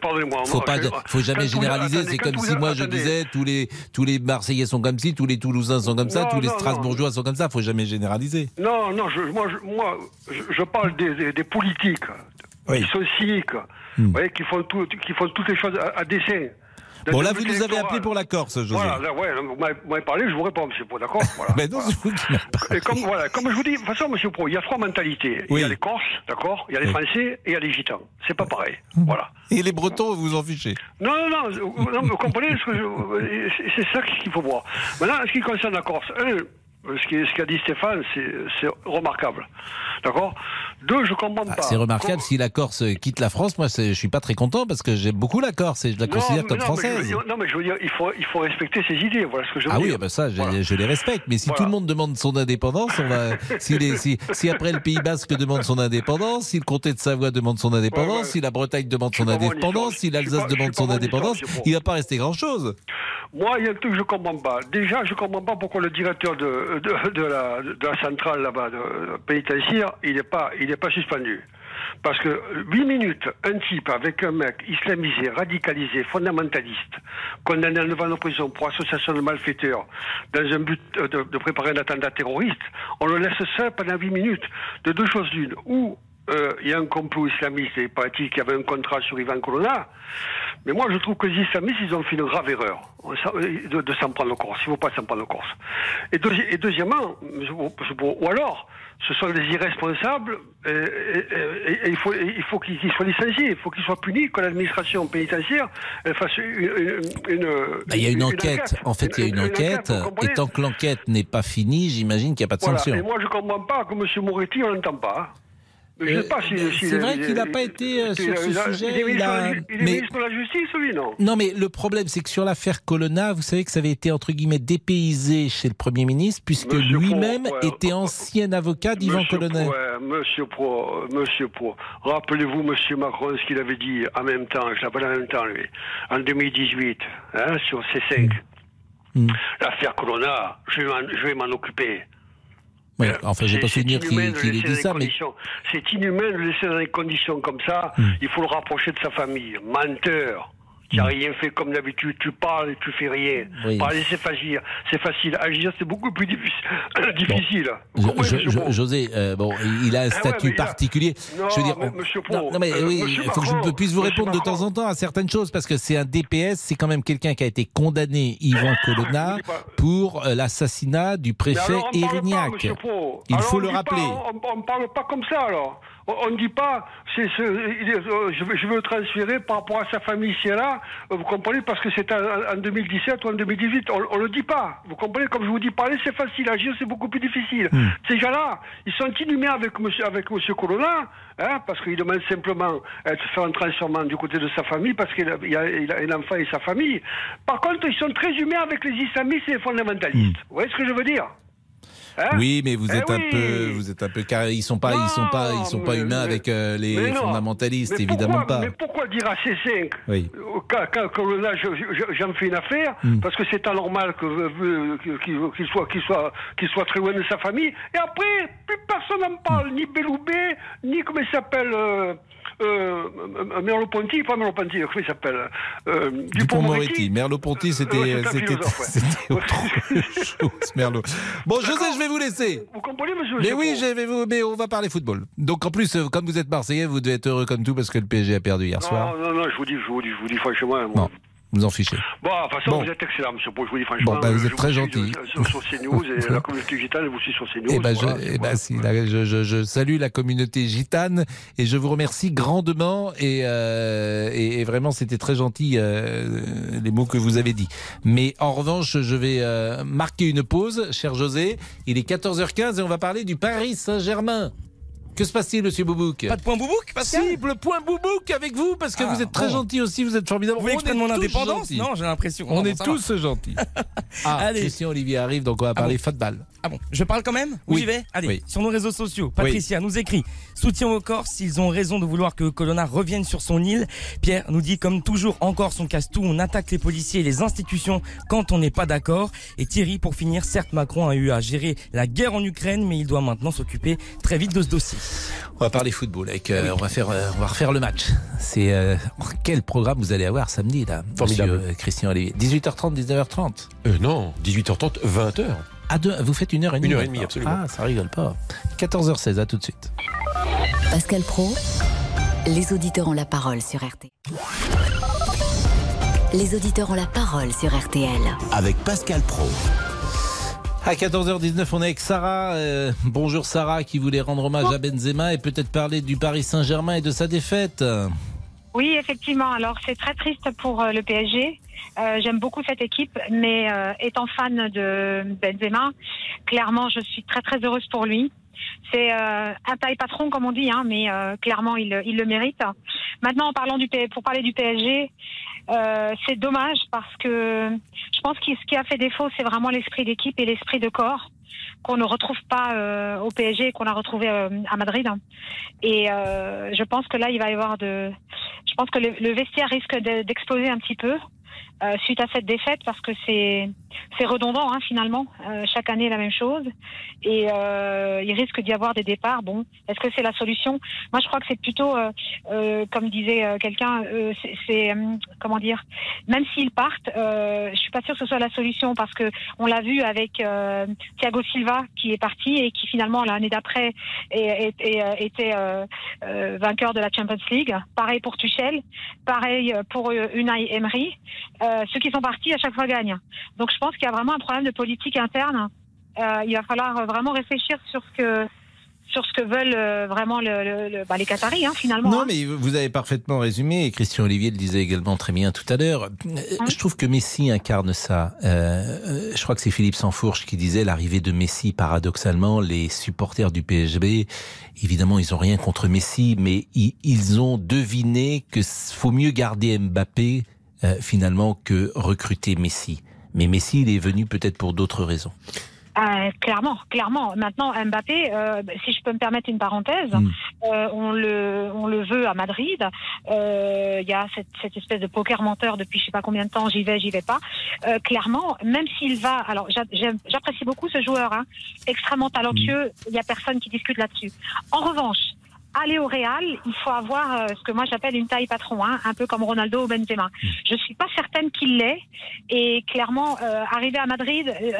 Pardonnez-moi. Faut pas, faut jamais généraliser. C'est comme si moi je disais tous les tous les Marseillais sont comme ci, tous les Toulousains sont comme ça, Non, tous les non, non. Strasbourgeois sont comme ça. Faut jamais généraliser. Non, non, je, moi, je, moi, je, parle des, des, des politiques qui sont cyniques, Hmm. vous voyez, qui font, tout, qui font toutes les choses à, à dessein. Bon là, vous nous avez appelé pour la Corse, José. Voilà, là, ouais, vous m'avez vous parlé, je vous réponds, monsieur Pro, d'accord *laughs* voilà. Ben non, c'est vous qui parlé. Et comme, voilà, comme je vous dis, de toute façon, monsieur Pro, il y a trois mentalités. Il y a les Corses, d'accord Il y a les Oui. Français et il y a les Gitans. C'est pas pareil. Voilà. Et les Bretons, vous en fichez. Non, non, non, vous- non, vous comprenez c'est- ça qu'il faut voir. Maintenant, en ce qui concerne la Corse, un, ce qui- ce qu'a dit Stéphane, c'est remarquable. D'accord? Deux, je comprends pas. Ah, C'est remarquable si la Corse quitte la France. Moi, je suis pas très content parce que j'aime beaucoup la Corse et je la Non, considère comme non, mais je veux française. non, mais je veux dire, il faut, il faut respecter ses idées. Voilà ce que je veux Ah oui, dire. bah ça, je, je les respecte. Mais si Voilà. tout le monde demande son indépendance, on va. *laughs* Si, les- si, si après le Pays Basque demande son indépendance, si le comté de Savoie demande son indépendance, si la Bretagne demande son pas indépendance, si l'Alsace pas- demande pas son indépendance, il va pas rester grand-chose. Moi, il y a un truc que je comprends pas. Déjà, je comprends pas pourquoi le directeur de, de, la, de centrale là-bas, de, pénitentiaire, il n'est pas, suspendu. Parce que 8 minutes, un type avec un mec islamisé, radicalisé, fondamentaliste, condamné à 9 ans de prison pour association de malfaiteurs, dans un but de, préparer un attentat terroriste, on le laisse seul pendant 8 minutes. De deux choses l'une. Ou il y a un complot islamiste et paraît-il qu'il y avait un contrat sur Ivan Colonna. Mais moi, je trouve que les islamistes, ils ont fait une grave erreur s'en- euh, de, de s'en prendre aux Corses. Il ne faut pas s'en prendre aux Corses. Et, deuxi- et deuxièmement, ou alors, ce sont des irresponsables et, et- et- et il faut, et il faut qu'ils soient licenciés, il faut qu'ils soient punis, que l'administration pénitentiaire fasse une... Bah, il y a une enquête. En fait, il y a une enquête. Et tant que l'enquête n'est pas finie, j'imagine qu'il n'y a pas de Voilà. sanction. Et moi, je ne comprends pas que M. Moretti, on l'entend pas. Je sais pas si, si- c'est vrai il- qu'il n'a pas été, euh, sur ce sujet, Il est ministre, de la Justice, lui, non? Non, mais le problème, c'est que sur l'affaire Colonna, vous savez que ça avait été entre guillemets dépaysé chez le Premier ministre, puisque lui-même ouais. était ancien avocat d'Ivan Colonna. Ouais, monsieur Pro, Monsieur Pro. Rappelez-vous, Monsieur Macron, ce qu'il avait dit en même temps, je l'appelle en même temps, lui, en 2018, hein, sur C5. Mm. L'affaire Colonna, je vais m'en occuper. Ouais, enfin, j'ai C'est- pas souvenir inhumain qu'il ait laisser dit ça, mais C'est inhumain de le laisser dans des conditions comme ça. Hmm. Il faut le rapprocher de sa famille. Menteur. Tu n'as rien fait comme d'habitude. Tu parles et tu fais rien. Oui. Parler, c'est facile. C'est facile. Agir, c'est beaucoup plus difficile. *coughs* José, euh, bon, il a un ouais, statut a- particulier. Non, je veux dire, mais on- monsieur Pro, non, non, mais euh, oui, il faut que je puisse vous répondre de temps en temps à certaines choses parce que c'est un DPS, c'est quand même quelqu'un qui a été condamné, Yvan *coughs* Colonna, pour euh, l'assassinat du préfet alors, pas, Erignac. Il Alors, faut le pas- rappeler. on ne parle pas comme ça, alors. On ne dit pas, c'est, euh, je, veux, je veux le transférer par rapport à sa famille, c'est là, euh, vous comprenez, parce que c'est en, en 2017 ou en 2018, on ne le dit pas. Vous comprenez, comme je vous dis, parler c'est facile, agir c'est beaucoup plus difficile. Hmm. Ces gens-là, ils sont inhumés avec monsieur, avec monsieur Colonna, hein, parce qu'il demande simplement de faire un transfèrement du côté de sa famille, parce qu'il a, il a, il a un enfant et sa famille. Par contre, ils sont très humains avec les islamistes et les fondamentalistes. Vous voyez ce que je veux dire? Hein Oui, mais vous Eh êtes un oui. peu, vous êtes un peu carré. Ils sont pas, ils sont pas, ils sont pas humains mais- avec euh, les fondamentalistes, Mais évidemment pourquoi- pas. Mais pourquoi dire à C5 Oui. euh, quand, quand- quand là, je- je- j'en fais une affaire, Hmm. parce que c'est anormal que, euh, qu'il soit, qu'il soit, qu'il soit très loin de sa famille, et après, plus personne n'en parle, ni Belloubet, ni comment il s'appelle, euh, euh, euh, Merleau-Ponty, pas Merleau-Ponty, comment il s'appelle euh, Dupont-Moretti, Merleau-Ponty, c'était, un c'était, philosophe, *laughs* ouais. autre chose, Merlot. Bon, José, je vais vous laisser. Vous comprenez, monsieur Mais oui, je vais vous, mais on va parler football. Donc en plus, euh, comme vous êtes Marseillais, vous devez être heureux comme tout parce que le PSG a perdu hier soir. Non, non, non, je vous dis, je vous dis, je vous dis franchement. moi- Bon, vous en fichez. Bon, de toute façon, Bon. vous êtes excellent, monsieur Pau, je vous dis franchement. Bon, bah, vous je êtes très suis gentil. Sur, sur CNews et *laughs* la communauté gitane vous suit sur CNews. Eh ben, voilà, je, eh ben, voilà. si, je, je- je salue la communauté gitane et je vous remercie grandement et, euh, et, et vraiment c'était très gentil euh, les mots que vous avez dit. Mais en revanche, je vais euh, marquer une pause, cher José. Il est 14h15 et on va parler du Paris Saint-Germain. Que se passe-t-il, monsieur Boubouk Pas de point Boubouk, Pascal Si, le point Boubouk avec vous, parce que Ah, vous êtes très bon. gentil aussi, vous êtes formidable. Vous voulez que je mon indépendance gentils. Non, j'ai l'impression. On Non, est tous gentils. *laughs* Ah, Allez. Christian Olivier arrive, donc on va parler football. Ah bon, je parle quand même Ou Oui. j'y vais Allez, Oui. sur nos réseaux sociaux, Patricia nous écrit Soutien aux Corses, ils ont raison de vouloir que Colonna revienne sur son île. Pierre nous dit comme toujours, en Corse on casse tout, on attaque les policiers et les institutions quand on n'est pas d'accord. Et Thierry, pour finir, certes Macron a eu à gérer la guerre en Ukraine, mais il doit maintenant s'occuper très vite de ce dossier. On va parler football. Avec, euh, on va faire, euh, on va refaire le match. C'est euh, quel programme vous allez avoir samedi là, Formidable. monsieur, Christian Olivier 18h30, 19h30. Euh, non, 18h30, 20h. À deux, vous faites une heure et demie. Une heure et demie, absolument. Ah, ça rigole pas. 14h16, à tout de suite. Pascal Pro, les auditeurs ont la parole sur RT. Les auditeurs ont la parole sur RTL. Avec Pascal Pro. À 14h19, on est avec Sarah. Euh, bonjour Sarah, qui voulait rendre hommage à Benzema et peut-être parler du Paris Saint-Germain et de sa défaite. Oui, effectivement. Alors, c'est très triste pour euh, le PSG. Euh, J'aime beaucoup cette équipe, mais euh, étant fan de Benzema, clairement, je suis très très heureuse pour lui. C'est un taille patron, comme on dit, hein, mais clairement, il, le mérite. Maintenant, en parlant du pour parler du PSG, c'est dommage parce que je pense que ce qui a fait défaut, c'est vraiment l'esprit d'équipe et l'esprit de corps qu'on ne retrouve pas euh, au PSG et qu'on a retrouvé euh, à Madrid. Et euh, je pense que là, il va y avoir de. Je pense que le, vestiaire risque de- d'exploser un petit peu euh, suite à cette défaite parce que c'est c'est redondant hein, finalement. Euh, chaque année la même chose et euh, il risque d'y avoir des départs. Bon, est-ce que c'est la solution? Moi, je crois que c'est plutôt, euh, euh, comme disait quelqu'un, c'est- comment dire? Même s'ils partent, je suis pas sûre que ce soit la solution parce que on l'a vu avec Thiago Silva qui est parti et qui finalement l'année d'après était vainqueur de la Champions League. Pareil pour Tuchel, pareil pour Unai Emery. Euh, ceux qui sont partis à chaque fois gagnent. Donc je pense qu'il y a vraiment un problème de politique interne. Euh, il va falloir vraiment réfléchir sur ce que sur ce que veulent euh, vraiment le, le- le- bah, les Qataris hein, finalement. Non, hein. mais vous avez parfaitement résumé, et Christian Olivier le disait également très bien tout à l'heure. Euh, Je trouve que Messi incarne ça. Euh, je crois que c'est Philippe Sansfourche qui disait l'arrivée de Messi, paradoxalement, les supporters du PSB, évidemment, ils ont rien contre Messi, mais ils, ils ont deviné que faut mieux garder Mbappé, euh, finalement, que recruter Messi. Mais Messi, il est venu peut-être pour d'autres raisons. Euh, clairement, clairement. Maintenant, Mbappé, euh, si je peux me permettre une parenthèse, Mm. euh, on le on le veut à Madrid. Il y a cette, cette espèce de poker menteur depuis je sais pas combien de temps. J'y vais, j'y vais pas. Clairement, même s'il va, alors j'apprécie beaucoup ce joueur, hein, extrêmement talentueux. Il y a personne qui discute là-dessus. En revanche. Aller au Real, il faut avoir euh, ce que moi j'appelle une taille patron, hein, un peu comme Ronaldo ou Benzema. Je suis pas certaine qu'il l'ait, et clairement, euh, arriver à Madrid, euh,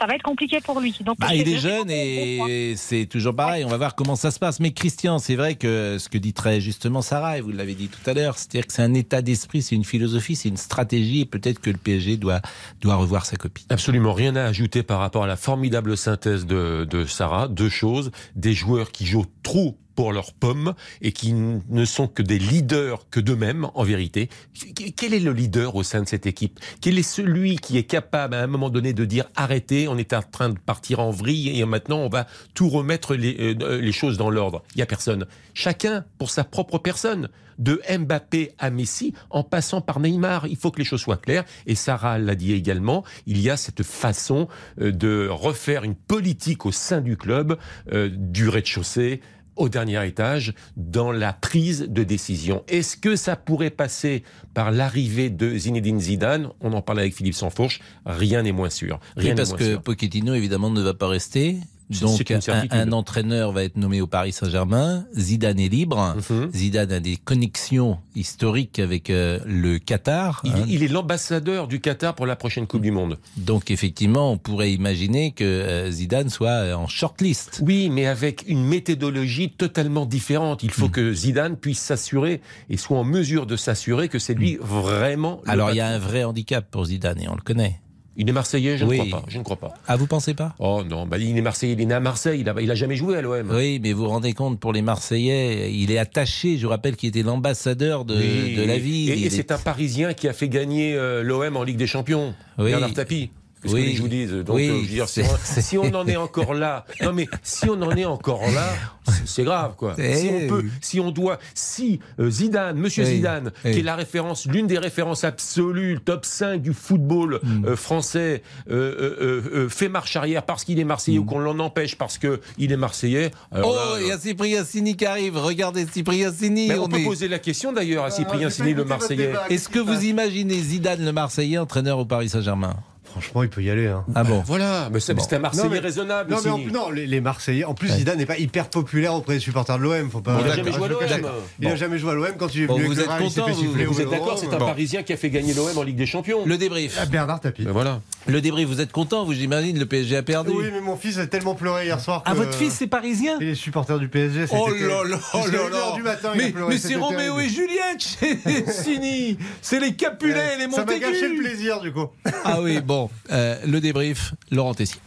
ça va être compliqué pour lui. Donc, Bah, il est je- jeune et c'est toujours pareil. On va voir comment ça se passe. Mais Christian, c'est vrai que ce que dit très justement Sarah, et vous l'avez dit tout à l'heure, c'est-à-dire que c'est un état d'esprit, c'est une philosophie, c'est une stratégie. Et peut-être que le PSG doit, doit revoir sa copie. Absolument rien à ajouter par rapport à la formidable synthèse de, de Sarah. Deux choses. Des joueurs qui jouent trop pour leurs pommes et qui ne sont que des leaders que d'eux-mêmes, en vérité. Qu- Quel est le leader au sein de cette équipe? Quel est celui qui est capable à un moment donné de dire arrêtez, on est en train de partir en vrille et maintenant on va tout remettre les, euh, choses dans l'ordre? Il y a personne. Chacun pour sa propre personne. De Mbappé à Messi, en passant par Neymar. Il faut que les choses soient claires. Et Sarah l'a dit également, il y a cette façon euh, de refaire une politique au sein du club, euh, du rez-de-chaussée au dernier étage dans la prise de décision. Est-ce que ça pourrait passer par l'arrivée de Zinedine Zidane? On en parle avec Philippe Sansfourche. Rien n'est moins sûr. Rien parce moins que sûr. Pochettino, évidemment, ne va pas rester. Donc, un, entraîneur va être nommé au Paris Saint-Germain. Zidane est libre. Mhm. Zidane a des connexions historiques avec euh, le Qatar. Il, hein. il est l'ambassadeur du Qatar pour la prochaine Coupe du Monde. Donc, effectivement, on pourrait imaginer que euh, Zidane soit euh, en shortlist. Oui, mais avec une méthodologie totalement différente. Il faut Hmm. que Zidane puisse s'assurer et soit en mesure de s'assurer que c'est lui vraiment. le Alors, il y a un vrai handicap pour Zidane et on le connaît. Il est Marseillais, je Oui. ne crois pas. Je ne crois pas. Ah, vous pensez pas? Oh non, bah, il est Marseillais, il est né à Marseille, il a, il a jamais joué à l'OM. Oui, mais vous vous rendez compte, pour les Marseillais, il est attaché, je vous rappelle qu'il était l'ambassadeur de, Oui. de la ville. Et, c'est est- un Parisien qui a fait gagner euh, l'OM en Ligue des Champions. Oui. Bernard Tapie. Qu'est-ce Oui. que je vous dise Donc, Oui, je veux dire, si, c'est- on, *laughs* si on en est encore là, non mais si on en est encore là, c'est- c'est grave quoi. Eh Si on peut, si on doit, si euh, Zidane, Monsieur Oui. Zidane, Oui. qui est la référence, l'une des références absolues, le top 5 du football Hmm. euh, français, euh, euh, euh, euh, fait marche arrière parce qu'il est Marseillais ou qu'on l'en empêche parce que il est Marseillais. alors. Oh, il y a Cyprien Sini qui arrive. Regardez Cyprien Sini. mais on, peut est- poser la question d'ailleurs à Cyprien Sini, le Marseillais. Est-ce que vous imaginez Zidane le Marseillais entraîneur au Paris Saint-Germain? Franchement, il peut y aller. Hein. Ah bon Voilà, mais c'est Bon. un Marseillais Non, mais- raisonnable. Non, mais en- non, les, les Marseillais. En plus, Zidane n'est pas hyper populaire auprès des supporters de l'OM. Faut pas. Il a jamais joué à l'OM. Il a jamais joué à l'OM quand il est Bon, venu vous êtes content, vous- au Vous êtes d'accord, c'est un Bon. Parisien qui a fait gagner l'OM en Ligue des Champions. Le débrief. Ah, Bernard Tapie. Ben voilà. Le débrief, vous êtes content, vous j'imagine, le PSG a perdu. Oui, mais mon fils a tellement pleuré hier soir. Ah, votre fils, c'est parisien? Il est supporter du PSG. Oh terrible. là là, oh là là du matin, Mais, c'est Roméo et Juliette *laughs* chez Sini C'est les Capulet, Ouais, les Ça m'a Montaigu gâché le plaisir, du coup. Ah oui, bon, euh, le débrief, Laurent Tessier.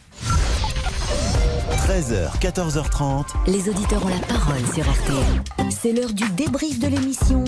13h, 14h30. Les auditeurs ont la parole sur RTL. C'est l'heure du débrief de l'émission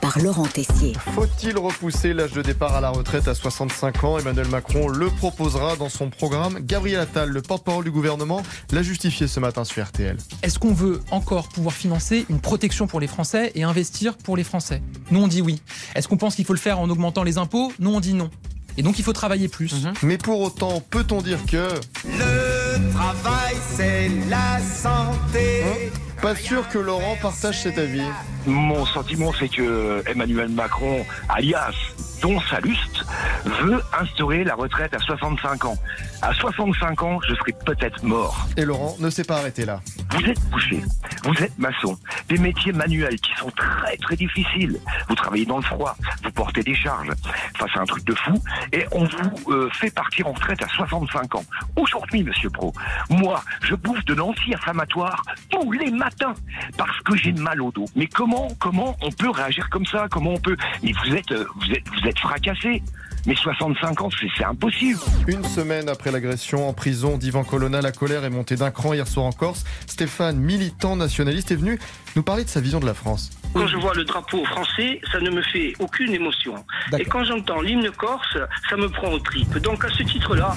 par Laurent Tessier. Faut-il repousser l'âge de départ à la retraite à 65 ans? Emmanuel Macron le proposera dans son programme. Gabriel Attal, le porte-parole du gouvernement, l'a justifié ce matin sur RTL. Est-ce qu'on veut encore pouvoir financer une protection pour les Français et investir pour les Français? Nous, on dit oui. Est-ce qu'on pense qu'il faut le faire en augmentant les impôts? Nous, on dit non. Et donc, il faut travailler plus. Mais pour autant, peut-on dire que... Le travail, c'est la santé. Pas sûr que Laurent partage cet avis. Mon sentiment, c'est que Emmanuel Macron, alias Don Saluste, veut instaurer la retraite à 65 ans. À 65 ans, je serai peut-être mort. Et Laurent ne s'est pas arrêté là. Vous êtes boucher, vous êtes maçon, des métiers manuels qui sont très très difficiles. Vous travaillez dans le froid, vous portez des charges. Enfin, c'est un truc de fou. Et on vous euh, fait partir en retraite à 65 ans. Aujourd'hui, Monsieur Pro, moi, je bouffe de l'anti-inflammatoire tous les matins parce que j'ai mal au dos. Mais comment, comment on peut réagir comme ça? Comment on peut? Mais vous êtes, euh, vous êtes, vous êtes fracassé. Mais 65 ans, c'est c'est impossible. Une semaine après l'agression en prison d'Ivan Colonna, la colère est montée d'un cran hier soir en Corse. Stéphane, militant nationaliste, est venu nous parler de sa vision de la France. Quand je vois le drapeau français, ça ne me fait aucune émotion. Et quand j'entends l'hymne corse, ça me prend aux tripes. Donc à ce titre-là,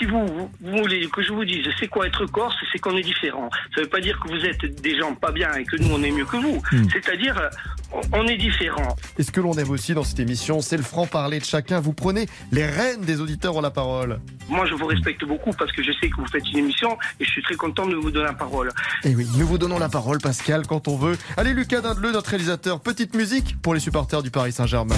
si vous, voulez que je vous dise c'est quoi être corse, c'est qu'on est différent. Ça ne veut pas dire que vous êtes des gens pas bien et que nous on est mieux que vous. Hmm. C'est-à-dire, euh, on- est différent. Et ce que l'on aime aussi dans cette émission, c'est le franc-parler de chacun. Vous prenez les rênes des auditeurs ont la parole. Moi, je vous respecte beaucoup parce que je sais que vous faites une émission et je suis très content de vous donner la parole. Et oui, nous vous donnons la parole, Pascal, quand on veut. Allez, Lucas Dindeleu, notre réalisateur, petite musique pour les supporters du Paris Saint-Germain.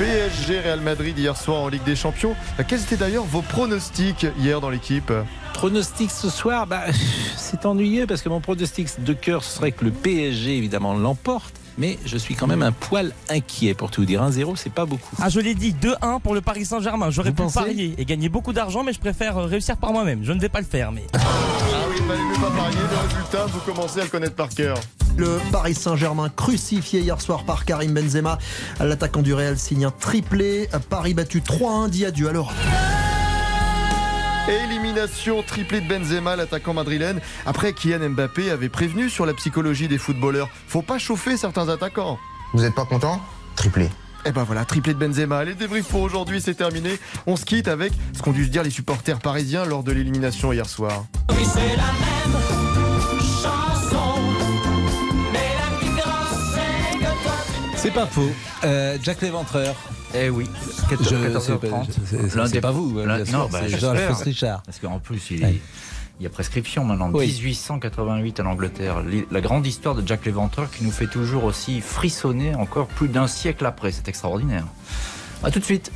PSG Real Madrid hier soir en Ligue des Champions. Quels étaient d'ailleurs vos pronostics hier dans l'équipe? Pronostic ce soir, bah, *laughs* c'est ennuyeux parce que mon pronostic de cœur serait que le PSG évidemment l'emporte. Mais je suis quand même un poil inquiet pour tout dire. 1-0, c'est pas beaucoup. Ah, je l'ai dit, 2-1 pour le Paris Saint-Germain. J'aurais Vous pu parier et gagner beaucoup d'argent, mais je préfère euh, réussir par moi-même. Je ne vais pas le faire, mais. Ah oui, il fallait mieux pas parier. Le résultat, vous commencez à le connaître par cœur. Le Paris Saint-Germain crucifié hier soir par Karim Benzema. L'attaquant du Real signe un triplé. Paris battu 3-1, dit adieu à l'Europe. Élimination triplée de Benzema, l'attaquant madrilène, après Kylian Mbappé avait prévenu sur la psychologie des footballeurs. Faut pas chauffer certains attaquants. Vous n'êtes pas content? Triplé. Et ben voilà, triplé de Benzema. Les débriefs pour aujourd'hui, c'est terminé. On se quitte avec ce qu'ont dû se dire les supporters parisiens lors de l'élimination hier soir. Oui, c'est la même chanson. Mais la différence, c'est que toi, tu C'est pas faux. Euh, Jack Léventreur. Eh oui, Je- 14h30. c'est- pas vous, l'un- bien sûr, non, bah, c'est Richard. Parce qu'en plus, il, Ouais. il y a prescription maintenant. Oui. 1888 en Angleterre. La grande histoire de Jack Léventreur qui nous fait toujours aussi frissonner encore plus d'un siècle après. C'est extraordinaire. A tout de suite.